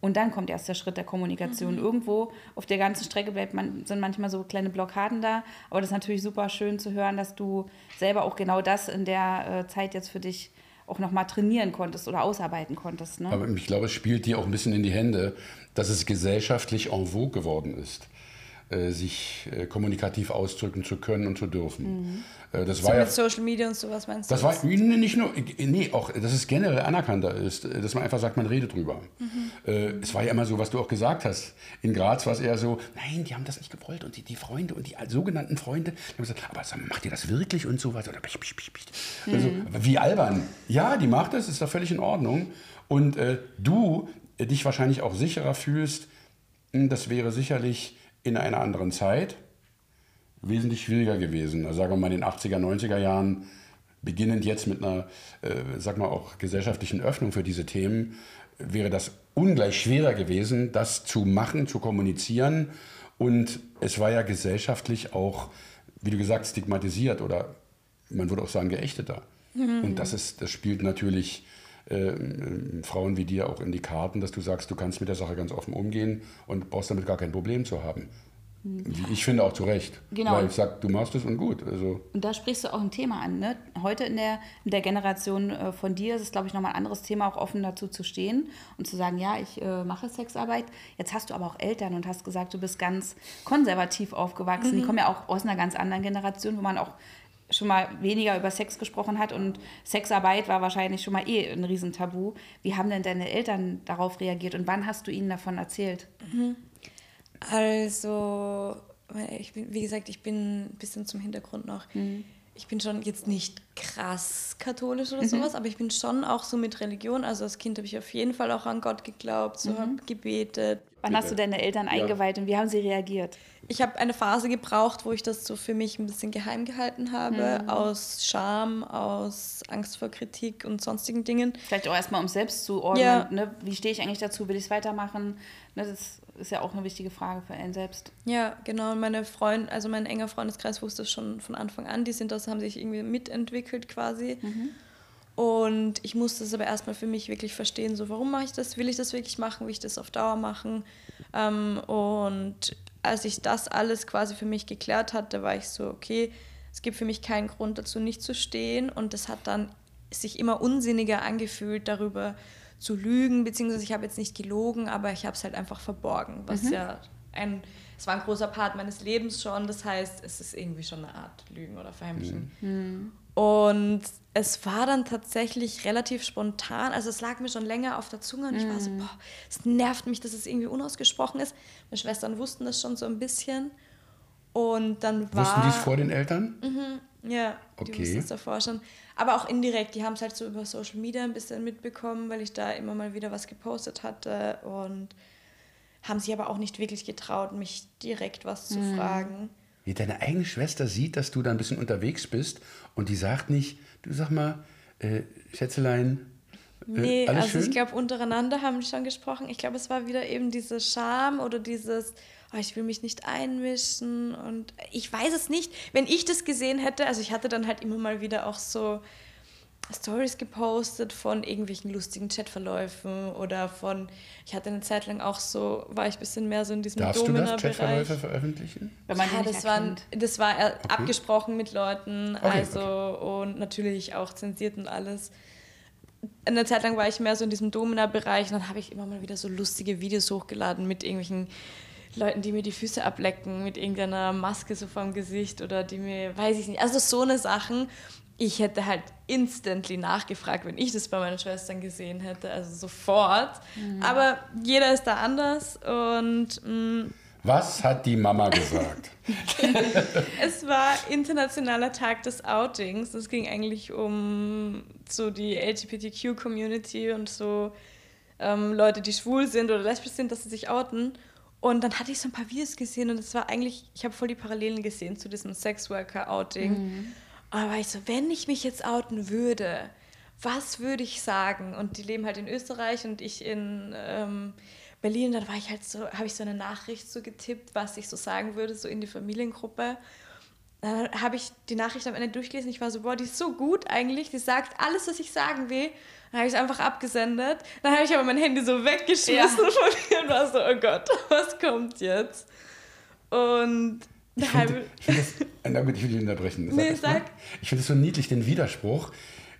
Und dann kommt erst der Schritt der Kommunikation. Irgendwo auf der ganzen Strecke bleibt man, sind manchmal so kleine Blockaden da, aber das ist natürlich super schön zu hören, dass du selber auch genau das in der äh, Zeit jetzt für dich auch nochmal trainieren konntest oder ausarbeiten konntest. Ne? Aber ich glaube, es spielt dir auch ein bisschen in die Hände, dass es gesellschaftlich en vogue geworden ist, sich äh, kommunikativ ausdrücken zu können und zu dürfen. Äh, Das So war ja mit Social Media und sowas meinst du? Das war jetzt? nee, nicht nur, nee, auch, dass es generell anerkannter ist, dass man einfach sagt, man redet drüber. Äh, es war ja immer so, was du auch gesagt hast. In Graz war es eher so, nein, die haben das nicht gewollt und die, die Freunde und die sogenannten Freunde, die haben gesagt, aber macht ihr das wirklich und sowas? Oder psch, psch, psch. Also, wie albern. Ja, die macht es, ist doch völlig in Ordnung. Und äh, du äh, dich wahrscheinlich auch sicherer fühlst, mh, das wäre sicherlich in einer anderen Zeit wesentlich schwieriger gewesen. Also sagen wir mal in den 80er, 90er Jahren beginnend jetzt mit einer, äh, sag mal, auch gesellschaftlichen Öffnung für diese Themen, wäre das ungleich schwerer gewesen, das zu machen, zu kommunizieren. Und es war ja gesellschaftlich auch, wie du gesagt, stigmatisiert oder man würde auch sagen geächteter. Mhm. Und das, ist, das spielt natürlich äh, Frauen wie dir auch in die Karten, dass du sagst, du kannst mit der Sache ganz offen umgehen und brauchst damit gar kein Problem zu haben. Ich finde auch zu Recht. Genau. Weil ich sage, du machst es und gut. Also. Und da sprichst du auch ein Thema an. Ne? Heute in der, in der Generation äh, von dir ist es, glaube ich, nochmal ein anderes Thema, auch offen dazu zu stehen und zu sagen, ja, ich äh, mache Sexarbeit. Jetzt hast du aber auch Eltern und hast gesagt, du bist ganz konservativ aufgewachsen. Mhm. Die kommen ja auch aus einer ganz anderen Generation, wo man auch schon mal weniger über Sex gesprochen hat und Sexarbeit war wahrscheinlich schon mal eh ein Riesentabu. Wie haben denn deine Eltern darauf reagiert und wann hast du ihnen davon erzählt? Mhm. Also, ich bin, wie gesagt, ich bin ein bisschen zum Hintergrund noch. Mhm. Ich bin schon jetzt nicht krass katholisch oder mhm. sowas, aber ich bin schon auch so mit Religion. Also als Kind habe ich auf jeden Fall auch an Gott geglaubt, so mhm. habe gebetet. Wann hast du deine Eltern eingeweiht ja. und wie haben sie reagiert? Ich habe eine Phase gebraucht, wo ich das so für mich ein bisschen geheim gehalten habe, mhm. aus Scham, aus Angst vor Kritik und sonstigen Dingen. Vielleicht auch erstmal, um selbst zu ordnen. Ja. Ne? Wie stehe ich eigentlich dazu? Will ich es weitermachen? Ne, das ist ja auch eine wichtige Frage für einen selbst. Ja, genau. Und meine Freunde, also mein enger Freundeskreis wusste es schon von Anfang an. Die sind das, haben sich irgendwie mitentwickelt quasi. Mhm. Und ich musste es aber erstmal für mich wirklich verstehen, so warum mache ich das? Will ich das wirklich machen? Will ich das auf Dauer machen? Ähm, und als ich das alles quasi für mich geklärt hatte, war ich so, okay, es gibt für mich keinen Grund dazu, nicht zu stehen. Und das hat dann sich immer unsinniger angefühlt, darüber zu lügen, beziehungsweise ich habe jetzt nicht gelogen, aber ich habe es halt einfach verborgen, was mhm. ja ein, es war ein großer Part meines Lebens schon, das heißt, es ist irgendwie schon eine Art Lügen oder Verheimlichen. Mhm. mhm. Und es war dann tatsächlich relativ spontan, also es lag mir schon länger auf der Zunge und ich war so, mhm. boah, es nervt mich, dass es irgendwie unausgesprochen ist. Meine Schwestern wussten das schon so ein bisschen. Und dann war... Wussten die es vor den Eltern? Mhm, ja, okay. die wussten es davor schon. Aber auch indirekt, die haben es halt so über Social Media ein bisschen mitbekommen, weil ich da immer mal wieder was gepostet hatte und haben sich aber auch nicht wirklich getraut, mich direkt was zu mhm. fragen. Wie deine eigene Schwester sieht, dass du da ein bisschen unterwegs bist und die sagt nicht, du sag mal, äh, Schätzelein, äh, Nee, also schön? ich glaube, untereinander haben die schon gesprochen. Ich glaube, es war wieder eben diese Scham oder dieses, oh, ich will mich nicht einmischen und ich weiß es nicht. Wenn ich das gesehen hätte, also ich hatte dann halt immer mal wieder auch so Stories gepostet von irgendwelchen lustigen Chatverläufen oder von, ich hatte eine Zeit lang auch so, war ich ein bisschen mehr so in diesem Darfst du das Chatverläufe veröffentlichen? Wenn man ja, das, waren, das war okay. abgesprochen mit Leuten, okay, also okay. und natürlich auch zensiert und alles. Eine Zeit lang war ich mehr so in diesem Domina-Bereich und dann habe ich immer mal wieder so lustige Videos hochgeladen mit irgendwelchen Leuten, die mir die Füße ablecken mit irgendeiner Maske so vom Gesicht oder die mir, weiß ich nicht, also so eine Sachen. Ich hätte halt instantly nachgefragt, wenn ich das bei meinen Schwestern gesehen hätte, also sofort. Mhm. Aber jeder ist da anders und mh, mm, was hat die Mama gesagt? es war Internationaler Tag des Outings. Es ging eigentlich um so die LGBTQ-Community und so ähm, Leute, die schwul sind oder lesbisch sind, dass sie sich outen. Und dann hatte ich so ein paar Videos gesehen und es war eigentlich, ich habe voll die Parallelen gesehen zu diesem Sexworker-Outing. Mhm. Aber ich so, wenn ich mich jetzt outen würde, was würde ich sagen? Und die leben halt in Österreich und ich in ähm, Berlin. Dann war ich halt so, habe ich so eine Nachricht so getippt, was ich so sagen würde, so in die Familiengruppe. Dann habe ich die Nachricht am Ende durchgelesen. Ich war so, boah, die ist so gut eigentlich. Die sagt alles, was ich sagen will. Dann habe ich es einfach abgesendet. Dann habe ich aber mein Handy so weggeschmissen ja. von mir und war so, oh Gott, was kommt jetzt? Und ich finde find das, na gut, ich will dich unterbrechen. Nee, sag. Ich finde es so niedlich, den Widerspruch,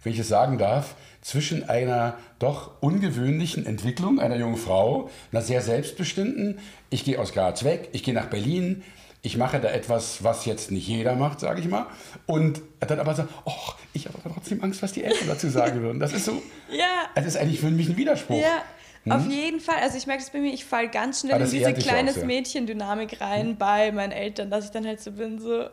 wenn ich es sagen darf, zwischen einer doch ungewöhnlichen Entwicklung einer jungen Frau, einer sehr selbstbestimmten, ich gehe aus Graz weg, ich gehe nach Berlin, ich mache da etwas, was jetzt nicht jeder macht, sage ich mal. Und dann aber so, oh, ich habe aber trotzdem Angst, was die Eltern dazu sagen würden. Das ist so, ja. das ist eigentlich für mich ein Widerspruch. Ja. Hm? Auf jeden Fall, also ich merke es bei mir, ich falle ganz schnell in diese kleines Mädchen-Dynamik rein bei meinen Eltern, dass ich dann halt so bin, so, oh,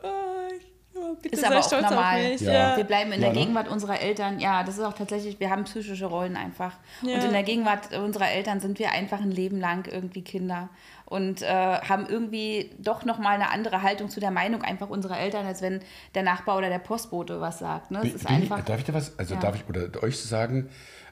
ich habe bitte Ist sei aber auch stolz normal. auf mich. Ja. Ja. Wir bleiben in Ja, der ne? Gegenwart unserer Eltern. Ja, das ist auch tatsächlich, wir haben psychische Rollen einfach. Ja. Und in der Gegenwart unserer Eltern sind wir einfach ein Leben lang irgendwie Kinder und äh, haben irgendwie doch nochmal eine andere Haltung zu der Meinung einfach unserer Eltern, als wenn der Nachbar oder der Postbote was sagt. Ne? Es Bin ist ich, einfach. darf ich da was, also Ja. darf ich oder euch sagen,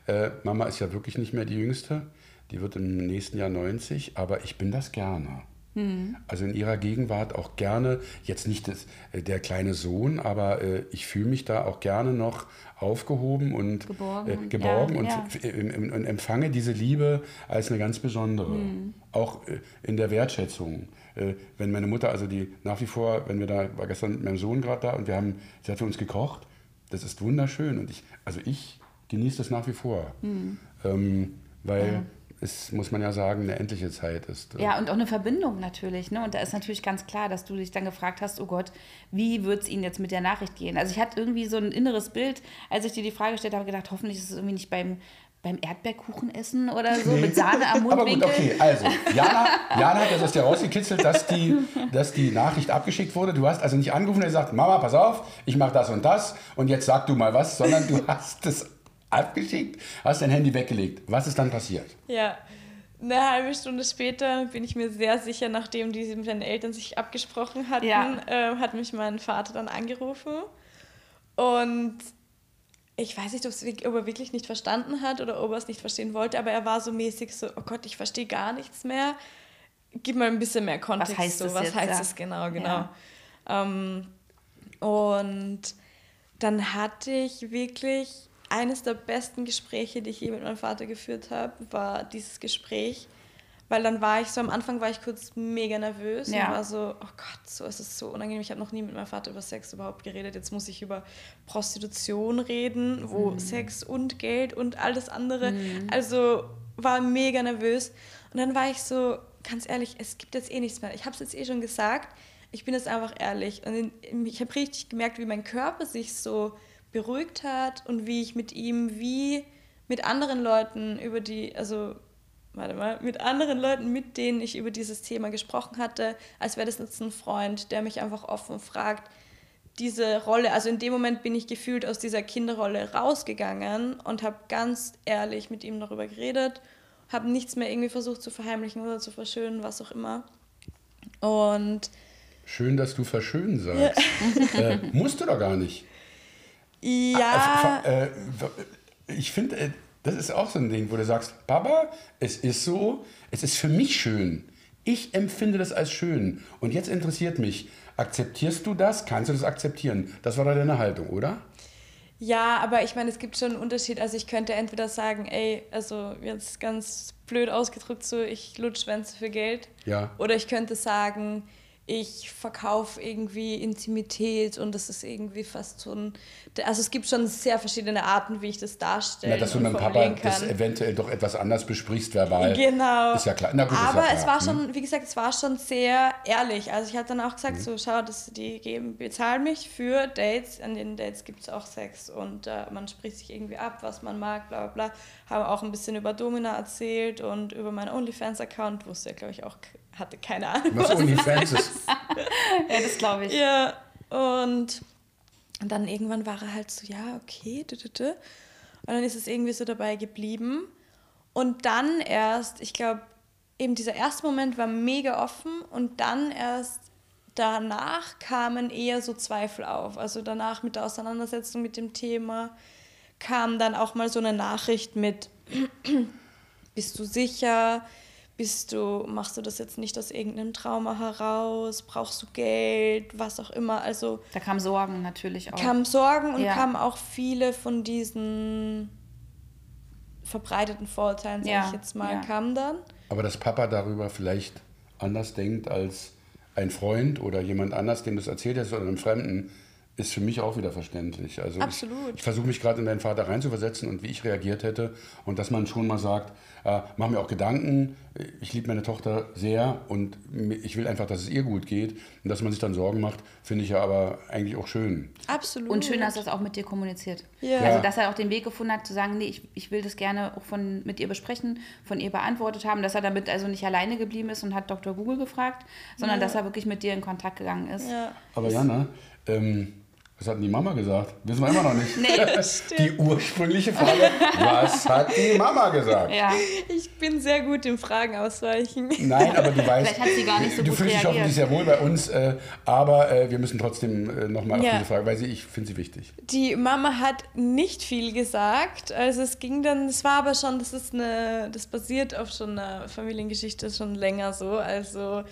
äh, Mama ist ja wirklich nicht mehr die Jüngste, die wird im nächsten Jahr 90, aber ich bin das gerne. Hm. Also in ihrer Gegenwart auch gerne, jetzt nicht das, äh, der kleine Sohn, aber äh, ich fühle mich da auch gerne noch aufgehoben und Geborgen äh, und- geborgen ja, und, ja. im- im- und empfange diese Liebe als eine ganz besondere. Hm. Auch äh, in der Wertschätzung. Äh, Wenn meine Mutter, also die nach wie vor, wenn wir da, war gestern mit meinem Sohn gerade da und wir haben, sie hat für uns gekocht, das ist wunderschön und ich, also ich genieße das nach wie vor. Hm. Ähm, weil es, muss man ja sagen, eine endliche Zeit ist. Ja, und auch eine Verbindung natürlich. Ne? Und da ist natürlich ganz klar, dass du dich dann gefragt hast, oh Gott, wie wird es Ihnen jetzt mit der Nachricht gehen? Also ich hatte irgendwie so ein inneres Bild, als ich dir die Frage gestellt habe, gedacht, hoffentlich ist es irgendwie nicht beim, beim Erdbeerkuchen essen oder so, mit Sahne am Aber gut, Mundwinkel. okay, also, Jana, Jana hat das aus dir rausgekitzelt, dass die, dass die Nachricht abgeschickt wurde. Du hast also nicht angerufen und gesagt, Mama, pass auf, ich mache das und das und jetzt sag du mal was, sondern du hast es abgeschickt, hast dein Handy weggelegt. Was ist dann passiert? Ja. Eine halbe Stunde später bin ich mir sehr sicher, nachdem die mit den Eltern sich abgesprochen hatten, Ja. äh, hat mich mein Vater dann angerufen. Und ich weiß nicht, ob er wirklich nicht verstanden hat oder ob er es nicht verstehen wollte, aber er war so mäßig so, oh Gott, ich verstehe gar nichts mehr. Gib mal ein bisschen mehr Kontext. heißt so, das was jetzt, heißt ja. das genau, genau. Ja. Ähm, und dann hatte ich wirklich eines der besten Gespräche, die ich je mit meinem Vater geführt habe, war dieses Gespräch. Weil dann war ich so, am Anfang war ich kurz mega nervös Ja. und war so, oh Gott, so ist es so unangenehm. Ich habe noch nie mit meinem Vater über Sex überhaupt geredet. Jetzt muss ich über Prostitution reden, wo Mhm. Sex und Geld und alles andere. Also war mega nervös. Und dann war ich so, ganz ehrlich, es gibt jetzt eh nichts mehr. Ich habe es jetzt eh schon gesagt. Ich bin jetzt einfach ehrlich. Und ich habe richtig gemerkt, wie mein Körper sich so beruhigt hat und wie ich mit ihm wie mit anderen Leuten über die, also warte mal, mit anderen Leuten, mit denen ich über dieses Thema gesprochen hatte, als wäre das jetzt ein Freund, der mich einfach offen fragt, diese Rolle, also in dem Moment bin ich gefühlt aus dieser Kinderrolle rausgegangen und habe ganz ehrlich mit ihm darüber geredet, habe nichts mehr irgendwie versucht zu verheimlichen oder zu verschönen, was auch immer. Und Schön, dass du verschönen sagst. äh, musst du doch gar nicht. Ja, Äh, äh, ich finde, äh, das ist auch so ein Ding, wo du sagst, Papa, es ist so, es ist für mich schön. Ich empfinde das als schön. Und jetzt interessiert mich, akzeptierst du das? Kannst du das akzeptieren? Das war deine Haltung, oder? Ja, aber ich meine, es gibt schon einen Unterschied. Also ich könnte entweder sagen, ey, also jetzt ganz blöd ausgedrückt so, ich lutsch Schwänze für Geld. Ja. Oder ich könnte sagen, ich verkaufe irgendwie Intimität und das ist irgendwie fast so ein... Also es gibt schon sehr verschiedene Arten, wie ich das darstelle Na, dass du mit dem Papa formulieren das kann. eventuell doch etwas anders besprichst verbal. Genau. Ist ja klar. Na gut, ist ja Aber klar. es war Hm. schon, wie gesagt, es war schon sehr ehrlich. Also ich hatte dann auch Mhm. gesagt, so schau, das, die geben, bezahlen mich für Dates. An den Dates gibt es auch Sex und äh, man spricht sich irgendwie ab, was man mag, bla bla bla. Haben auch ein bisschen über Domina erzählt und über meinen OnlyFans-Account, wusste er, glaube ich, auch, hatte keine Ahnung. Was OnlyFans ist. Ja, das glaube ich. Ja, und und dann irgendwann war er halt so, ja, okay, du, du, du. Und dann ist es irgendwie so dabei geblieben. Und dann erst, ich glaube, eben dieser erste Moment war mega offen und dann erst danach kamen eher so Zweifel auf. Also danach mit der Auseinandersetzung mit dem Thema kam dann auch mal so eine Nachricht mit, bist du sicher? Bist du, machst du das jetzt nicht aus irgendeinem Trauma heraus? Brauchst du Geld? Was auch immer. Also Da kamen Sorgen natürlich auch. kamen Sorgen und Ja. kamen auch viele von diesen verbreiteten Vorurteilen, sage Ja, ich jetzt mal, ja. kamen dann. Aber dass Papa darüber vielleicht anders denkt als ein Freund oder jemand anders, dem du es erzählt hast oder einem Fremden, ist für mich auch wieder verständlich. Also Absolut. Ich, ich versuche mich gerade in deinen Vater reinzuversetzen und wie ich reagiert hätte. Und dass man schon mal sagt, äh, mach mir auch Gedanken, ich liebe meine Tochter sehr und ich will einfach, dass es ihr gut geht. Und dass man sich dann Sorgen macht, finde ich ja aber eigentlich auch schön. Absolut. Und schön, dass er es auch mit dir kommuniziert. Ja. Also, Ja. dass er auch den Weg gefunden hat, zu sagen, nee, ich, ich will das gerne auch von, mit ihr besprechen, von ihr beantwortet haben, dass er damit also nicht alleine geblieben ist und hat Dr. Google gefragt, sondern dass er wirklich mit dir in Kontakt gegangen ist. Ja. Aber Jana, ähm, Was hat denn die Mama gesagt? Wissen wir immer noch nicht. Nee, die ursprüngliche Frage, was hat die Mama gesagt? Ja. Ich bin sehr gut im Fragen ausweichen. Nein, aber du weißt, Vielleicht hat sie gar nicht so du gut fühlst dich hoffentlich sehr wohl bei uns, äh, aber äh, wir müssen trotzdem äh, nochmal auf Ja. diese Frage, weil sie, ich finde sie wichtig. Die Mama hat nicht viel gesagt. Also es ging dann, es war aber schon, das ist eine, das basiert auf schon einer Familiengeschichte schon länger so. Also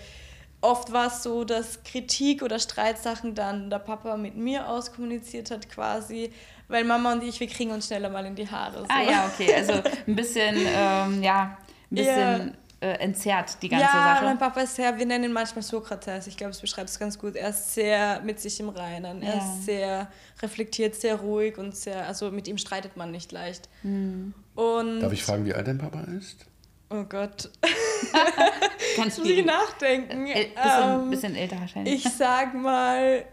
oft war es so, dass Kritik oder Streitsachen dann der Papa mit mir auskommuniziert hat quasi, weil Mama und ich, wir kriegen uns schneller mal in die Haare. So. Ah ja, okay. Also ein bisschen, ähm, ja, ein bisschen äh, entzerrt, die ganze ja, Sache. mein Papa ist sehr, wir nennen ihn manchmal Sokrates. Ich glaube, es beschreibt es ganz gut. Er ist sehr mit sich im Reinen. Er Ja. ist sehr reflektiert, sehr ruhig und sehr, also mit ihm streitet man nicht leicht. Hm. Und, Darf ich fragen, wie alt dein Papa ist? oh Gott, Ganz muss ich nachdenken. Äl bisschen, Ähm, bisschen älter wahrscheinlich. ich sag mal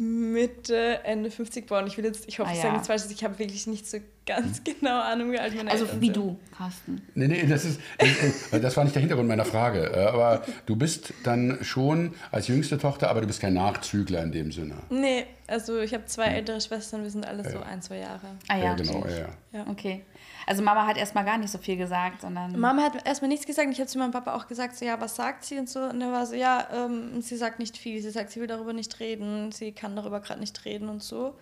Mitte, Ende 50 geboren. Ich will jetzt, ich hoffe, Ah, ich ja. sage nichts Falsches. Ich habe wirklich nicht so ganz genau Ahnung, wie alt meine also Eltern wie sind. du, Carsten. Nee, nee, das ist, äh, äh, das war nicht der Hintergrund meiner Frage. Äh, Aber du bist dann schon als jüngste Tochter, aber du bist kein Nachzügler in dem Sinne. Nee, also ich habe zwei ältere Schwestern, wir sind alle so ein, zwei Jahre. Ah ja, genau, ja, ja. Ja. Okay. Also Mama hat erstmal gar nicht so viel gesagt, sondern. Mama hat erstmal nichts gesagt. Ich habe zu meinem Papa auch gesagt, so, ja, was sagt sie und so. Und er war so, ja, ähm, sie sagt nicht viel. Sie sagt, sie will darüber nicht reden. Sie kann darüber gerade nicht reden und so.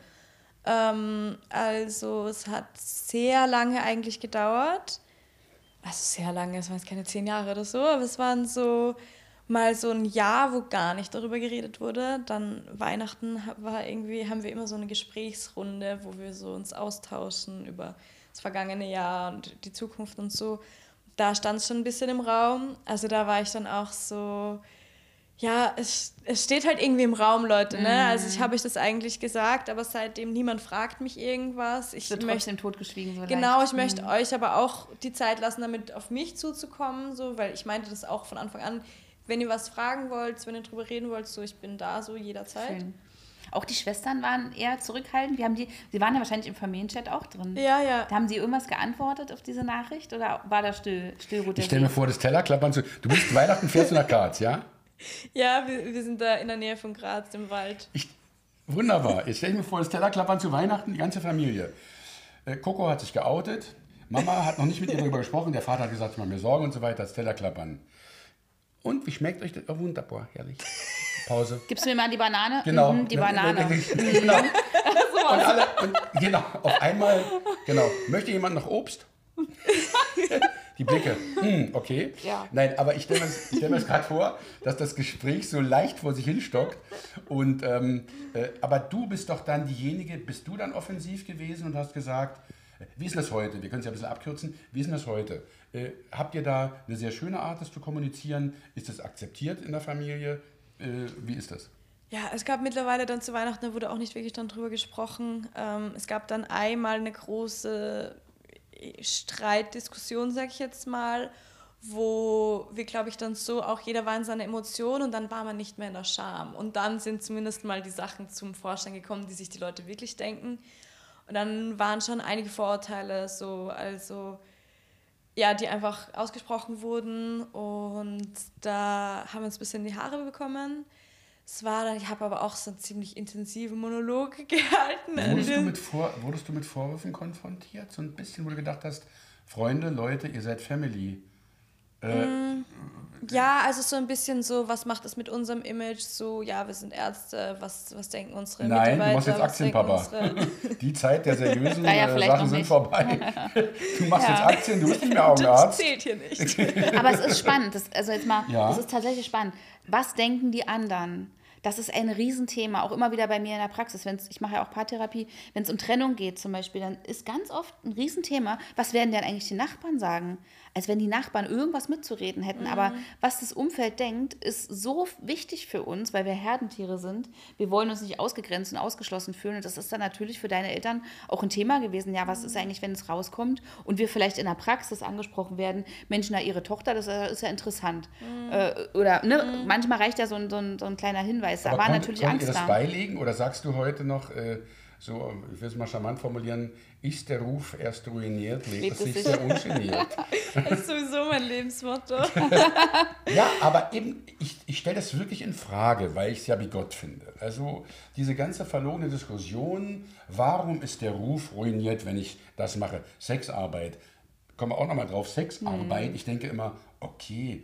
Ähm, also es hat sehr lange eigentlich gedauert. Also sehr lange, es waren jetzt keine zehn Jahre oder so, aber es waren so mal so ein Jahr, wo gar nicht darüber geredet wurde. Dann Weihnachten war irgendwie, haben wir immer so eine Gesprächsrunde, wo wir so uns austauschen über das vergangene Jahr und die Zukunft und so. Da stand es schon ein bisschen im Raum. Also da war ich dann auch so, ja, es, es steht halt irgendwie im Raum, Leute. Ne? Also ich habe euch das eigentlich gesagt, aber seitdem niemand fragt mich irgendwas. Ich wird möchte trotzdem totgeschwiegen. So Genau, leicht. ich möchte euch aber auch die Zeit lassen, damit auf mich zuzukommen, so, weil ich meinte das auch von Anfang an. Wenn ihr was fragen wollt, wenn ihr drüber reden wollt, so, ich bin da so jederzeit. Schön. Auch die Schwestern waren eher zurückhaltend. Wir haben die, sie waren ja wahrscheinlich im Familienchat auch drin. Ja, ja. Da haben sie irgendwas geantwortet auf diese Nachricht oder war da still, Stillruhe? Ich stelle mir vor, das Tellerklappern zu. Du bist Weihnachten, fährst du nach Graz, ja? Ja, wir, wir sind da in der Nähe von Graz im Wald. Ich, wunderbar. Jetzt stelle ich mir vor, das Tellerklappern zu Weihnachten, die ganze Familie. Äh, Coco hat sich geoutet. Mama hat noch nicht mit ihr darüber gesprochen. Der Vater hat gesagt, ich mache mir Sorgen und so weiter. Das Tellerklappern. Und wie schmeckt euch das? Oh, wunderbar, herrlich. Pause. Gibst du mir mal die Banane? Genau. Mhm, die Banane. genau. Und alle, und genau, auf einmal, genau. Möchte jemand noch Obst? Die Blicke. Hm, okay. Ja. Nein, aber ich stelle mir stell mir das gerade vor, dass das Gespräch so leicht vor sich hinstockt. Und, ähm, äh, aber du bist doch dann diejenige, bist du dann offensiv gewesen und hast gesagt, wie ist das heute? Wir können es ja ein bisschen abkürzen. Wie ist denn das heute? Äh, habt ihr da eine sehr schöne Art, das zu kommunizieren? Ist das akzeptiert in der Familie? Äh, wie ist das? Ja, es gab mittlerweile dann zu Weihnachten, da wurde auch nicht wirklich dann drüber gesprochen. Ähm, es gab dann einmal eine große Streitdiskussion, sag ich jetzt mal, wo wir, glaube ich, dann so, auch jeder war in seiner Emotion und dann war man nicht mehr in der Scham. Und dann sind zumindest mal die Sachen zum Vorschein gekommen, die sich die Leute wirklich denken. Und dann waren schon einige Vorurteile so, also ja, die einfach ausgesprochen wurden und da haben wir uns ein bisschen in die Haare bekommen. Es war dann, ich habe aber auch so einen ziemlich intensiven Monolog gehalten. Wurdest du, mit Vor wurdest du mit Vorwürfen konfrontiert? So ein bisschen, wo du gedacht hast, Freunde, Leute, ihr seid Family. Ja, also so ein bisschen so, was macht es mit unserem Image? So, ja, wir sind Ärzte, was, was denken unsere Nein, du Mitarbeiter? machst jetzt was Aktien, denken Papa. unsere- Die Zeit der seriösen Ja, ja, äh, Sachen sind nicht. vorbei. Du machst Ja. jetzt Aktien, du bist nicht mehr Das Augenarzt. zählt hier nicht. Aber es ist spannend. Das, also jetzt mal, Ja. es ist tatsächlich spannend. Was denken die anderen? Das ist ein Riesenthema, auch immer wieder bei mir in der Praxis. Wenn's, ich mache ja auch Paartherapie. Wenn es um Trennung geht zum Beispiel, dann ist ganz oft ein Riesenthema, was werden denn eigentlich die Nachbarn sagen? Als wenn die Nachbarn irgendwas mitzureden hätten. Aber was das Umfeld denkt, ist so wichtig für uns, weil wir Herdentiere sind. Wir wollen uns nicht ausgegrenzt und ausgeschlossen fühlen. Und das ist dann natürlich für deine Eltern auch ein Thema gewesen. Ja, was ist eigentlich, wenn es rauskommt und wir vielleicht in der Praxis angesprochen werden, Menschen, na, ihre Tochter, das ist ja interessant. Äh, oder ne, manchmal reicht ja so ein, so ein, so ein kleiner Hinweis. Da war natürlich Angst ihr das da. beilegen oder sagst du heute noch, äh, so, ich will es mal charmant formulieren, ist der Ruf erst ruiniert, lebt es sich sehr ungeniert. Das ist sowieso mein Lebensmotto. Ja, aber eben, ich, ich stelle das wirklich in Frage, weil ich es ja bigott finde. Also diese ganze verlogene Diskussion, warum ist der Ruf ruiniert, wenn ich das mache? Sexarbeit, kommen wir auch nochmal drauf, Sexarbeit. Ich denke immer, okay,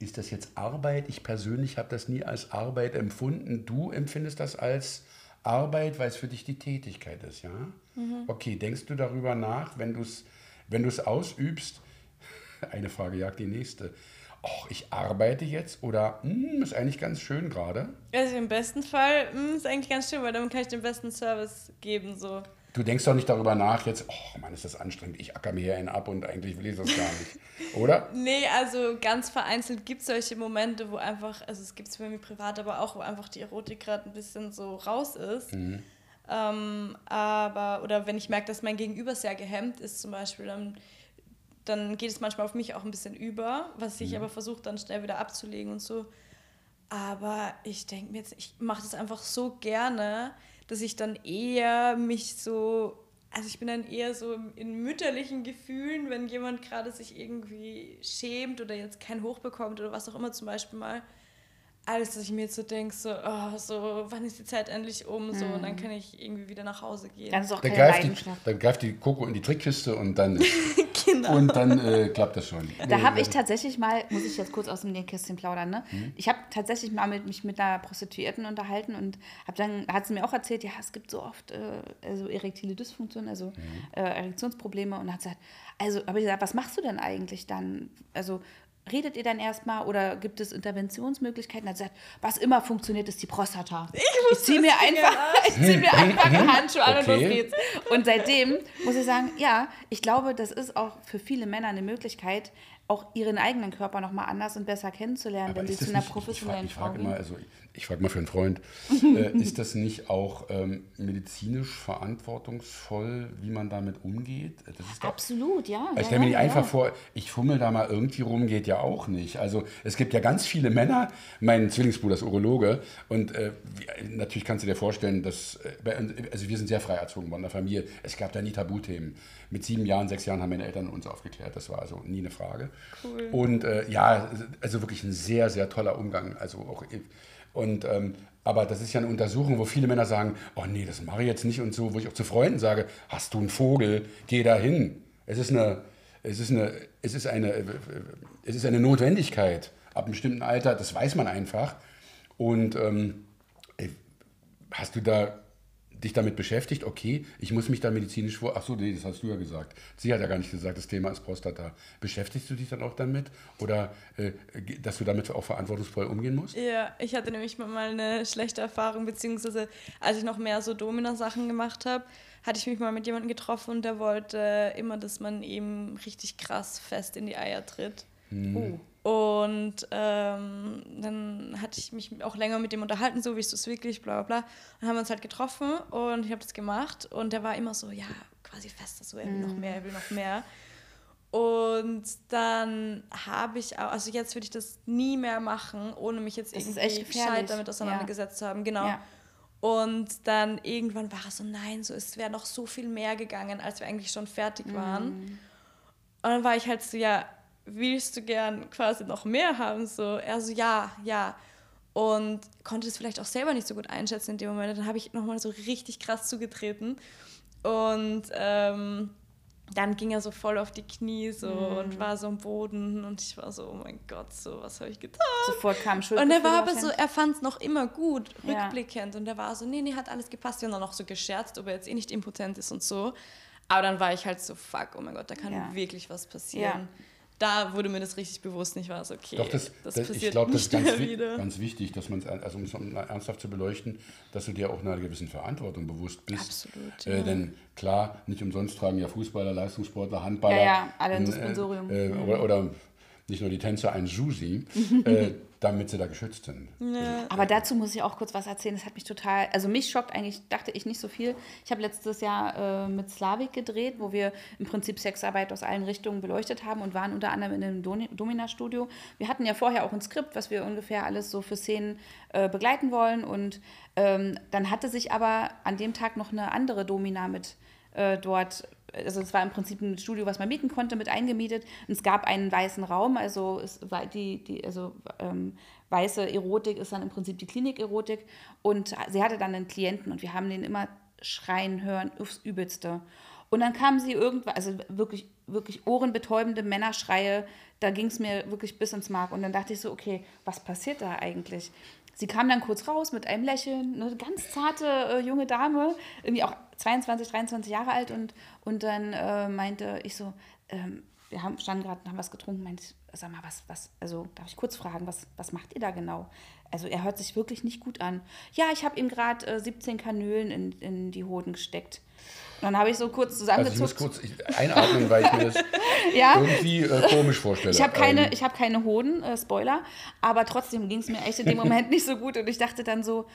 ist das jetzt Arbeit? Ich persönlich habe das nie als Arbeit empfunden. Du empfindest das als Arbeit, weil es für dich die Tätigkeit ist, ja? Okay, denkst du darüber nach, wenn du es wenn du's ausübst, eine Frage jagt die nächste. Och, ich arbeite jetzt oder hm, ist eigentlich ganz schön gerade. Also im besten Fall mh, ist eigentlich ganz schön, weil damit kann ich den besten Service geben. So. Du denkst doch nicht darüber nach, jetzt, oh Mann, ist das anstrengend, ich acker mir hier einen ab und eigentlich will ich das gar nicht. Oder? Nee, also ganz vereinzelt gibt es solche Momente, wo einfach, also es gibt es bei mir privat, aber auch, wo einfach die Erotik gerade ein bisschen so raus ist. Ähm, aber, oder wenn ich merke, dass mein Gegenüber sehr gehemmt ist zum Beispiel, dann, dann geht es manchmal auf mich auch ein bisschen über, was ich aber versuche dann schnell wieder abzulegen und so. Aber ich denke mir jetzt, ich mache das einfach so gerne, dass ich dann eher mich so, also ich bin dann eher so in mütterlichen Gefühlen, wenn jemand gerade sich irgendwie schämt oder jetzt kein Hoch bekommt oder was auch immer zum Beispiel mal, als dass ich mir jetzt so denke, so, oh, so, wann ist die Zeit endlich um, so, und dann kann ich irgendwie wieder nach Hause gehen. Dann ist auch Dann keine greift, die, dann greift die Coco in die Trickkiste und dann, genau. und dann äh, klappt das schon. Da habe ich tatsächlich mal, muss ich jetzt kurz aus dem Nähkästchen plaudern, ne? Ich habe tatsächlich mal mit, mich mit einer Prostituierten unterhalten und habe dann, hat sie mir auch erzählt, ja, es gibt so oft äh, also erektile Dysfunktion, also äh, Erektionsprobleme und hat gesagt, also, habe ich gesagt, was machst du denn eigentlich dann? Also, redet ihr dann erstmal oder gibt es Interventionsmöglichkeiten? Hat sie gesagt, was immer funktioniert, ist die Prostata. Ich, ziehe mir einfach, ich zieh mir einfach einen Handschuh an und los Okay. geht's. Und seitdem muss ich sagen, ja, ich glaube, das ist auch für viele Männer eine Möglichkeit, auch ihren eigenen Körper nochmal anders und besser kennenzulernen, Aber wenn sie zu einer nicht- professionellen ich frage, Frau ich frage gehen. immer, also ich frage mal für einen Freund, äh, ist das nicht auch ähm, medizinisch verantwortungsvoll, wie man damit umgeht? Absolut, ja. ich ja, stelle mir ja, nicht ja. einfach vor, ich fummel da mal irgendwie rum, geht ja auch nicht. Also es gibt ja ganz viele Männer, mein Zwillingsbruder ist Urologe und äh, natürlich kannst du dir vorstellen, dass, äh, also wir sind sehr frei erzogen worden in der Familie, es gab da nie Tabuthemen. Mit sieben Jahren, sechs Jahren haben meine Eltern uns aufgeklärt, das war also nie eine Frage. Cool. Und äh, ja, also wirklich ein sehr, sehr toller Umgang, also auch und ähm, aber das ist ja eine Untersuchung, wo viele Männer sagen, oh nee, das mache ich jetzt nicht und so, wo ich auch zu Freunden sage, hast du einen Vogel, geh da hin. Es ist eine, es ist eine, es ist eine, es ist eine Notwendigkeit ab einem bestimmten Alter, das weiß man einfach. Und ähm, hast du da dich damit beschäftigt? Okay, ich muss mich da medizinisch vor. Ach so, nee, das hast du ja gesagt. Sie hat ja gar nicht gesagt, das Thema ist Prostata. Beschäftigst du dich dann auch damit? Oder äh, dass du damit auch verantwortungsvoll umgehen musst? Ja, ich hatte nämlich mal eine schlechte Erfahrung, beziehungsweise als ich noch mehr so Domina-Sachen gemacht habe, hatte ich mich mal mit jemandem getroffen und der wollte immer, dass man ihm richtig krass fest in die Eier tritt. Oh. Und ähm, dann hatte ich mich auch länger mit dem unterhalten, so wie ist das wirklich, bla bla bla. Dann haben wir uns halt getroffen und ich habe das gemacht und der war immer so, ja, quasi fester, so er will noch mehr, er will noch mehr. Und dann habe ich auch, also jetzt würde ich das nie mehr machen, ohne mich jetzt Das irgendwie gescheit damit auseinandergesetzt zu haben. Genau. Ja. Und dann irgendwann war er so, nein, so es wäre noch so viel mehr gegangen, als wir eigentlich schon fertig Mhm. waren. Und dann war ich halt so, ja, willst du gern quasi noch mehr haben? So, er so, ja, ja. Und konnte das vielleicht auch selber nicht so gut einschätzen in dem Moment. Dann habe ich nochmal so richtig krass zugetreten. Und ähm, dann ging er so voll auf die Knie so Mhm. und war so am Boden. Und ich war so, oh mein Gott, so, was habe ich getan? Sofort kam Schuld. Und er war aber so, er fand es noch immer gut, Ja. rückblickend. Und er war so, nee, nee, hat alles gepasst. Wir haben dann noch so gescherzt, ob er jetzt eh nicht impotent ist und so. Aber dann war ich halt so, fuck, oh mein Gott, da kann Ja. wirklich was passieren. Ja. Da wurde mir das richtig bewusst. Ich war so, okay, Doch, das, das, das, passiert ich glaube, das ist nicht ganz, ganz wichtig, dass man es, also um es ernsthaft zu beleuchten, dass du dir auch einer gewissen Verantwortung bewusst bist. Absolut, Äh, ja. denn klar, nicht umsonst tragen ja Fußballer, Leistungssportler, Handballer. Ja, ja, alle ein Suspensorium. Äh, äh, oder, oder nicht nur die Tänzer ein Susi, äh, damit sie da geschützt sind. Ja. Aber dazu muss ich auch kurz was erzählen. Das hat mich total, also mich schockt eigentlich, dachte ich nicht so viel. Ich habe letztes Jahr äh, mit Slavik gedreht, wo wir im Prinzip Sexarbeit aus allen Richtungen beleuchtet haben und waren unter anderem in einem Doni- Domina-Studio. Wir hatten ja vorher auch ein Skript, was wir ungefähr alles so für Szenen äh, begleiten wollen. Und ähm, dann hatte sich aber an dem Tag noch eine andere Domina mit äh, dort, also es war im Prinzip ein Studio, was man mieten konnte, mit eingemietet. Und es gab einen weißen Raum, also es war die, die also ähm, weiße Erotik ist dann im Prinzip die Klinik-Erotik. Und sie hatte dann einen Klienten und wir haben den immer schreien hören, aufs Übelste. Und dann kamen sie irgendwann, also wirklich, wirklich ohrenbetäubende Männerschreie, da ging es mir wirklich bis ins Mark. Und dann dachte ich so, okay, was passiert da eigentlich? Sie kam dann kurz raus mit einem Lächeln, eine ganz zarte äh, junge Dame, irgendwie auch 22, 23 Jahre alt. Und, und dann äh, meinte ich so, ähm, wir haben, standen gerade, haben was getrunken, meinte, ich, sag mal, was, was, also darf ich kurz fragen, was, was macht ihr da genau? Also er hört sich wirklich nicht gut an. Ja, ich habe ihm gerade äh, 17 Kanülen in, in die Hoden gesteckt. Und dann habe ich so kurz Also ich muss zusammengezuckt. kurz einatmen, weil ich mir das ja, irgendwie äh, komisch vorstelle. ich habe keine, Ähm, ich hab keine Hoden, äh, Spoiler, aber trotzdem ging es mir echt in dem Moment nicht so gut und ich dachte dann so,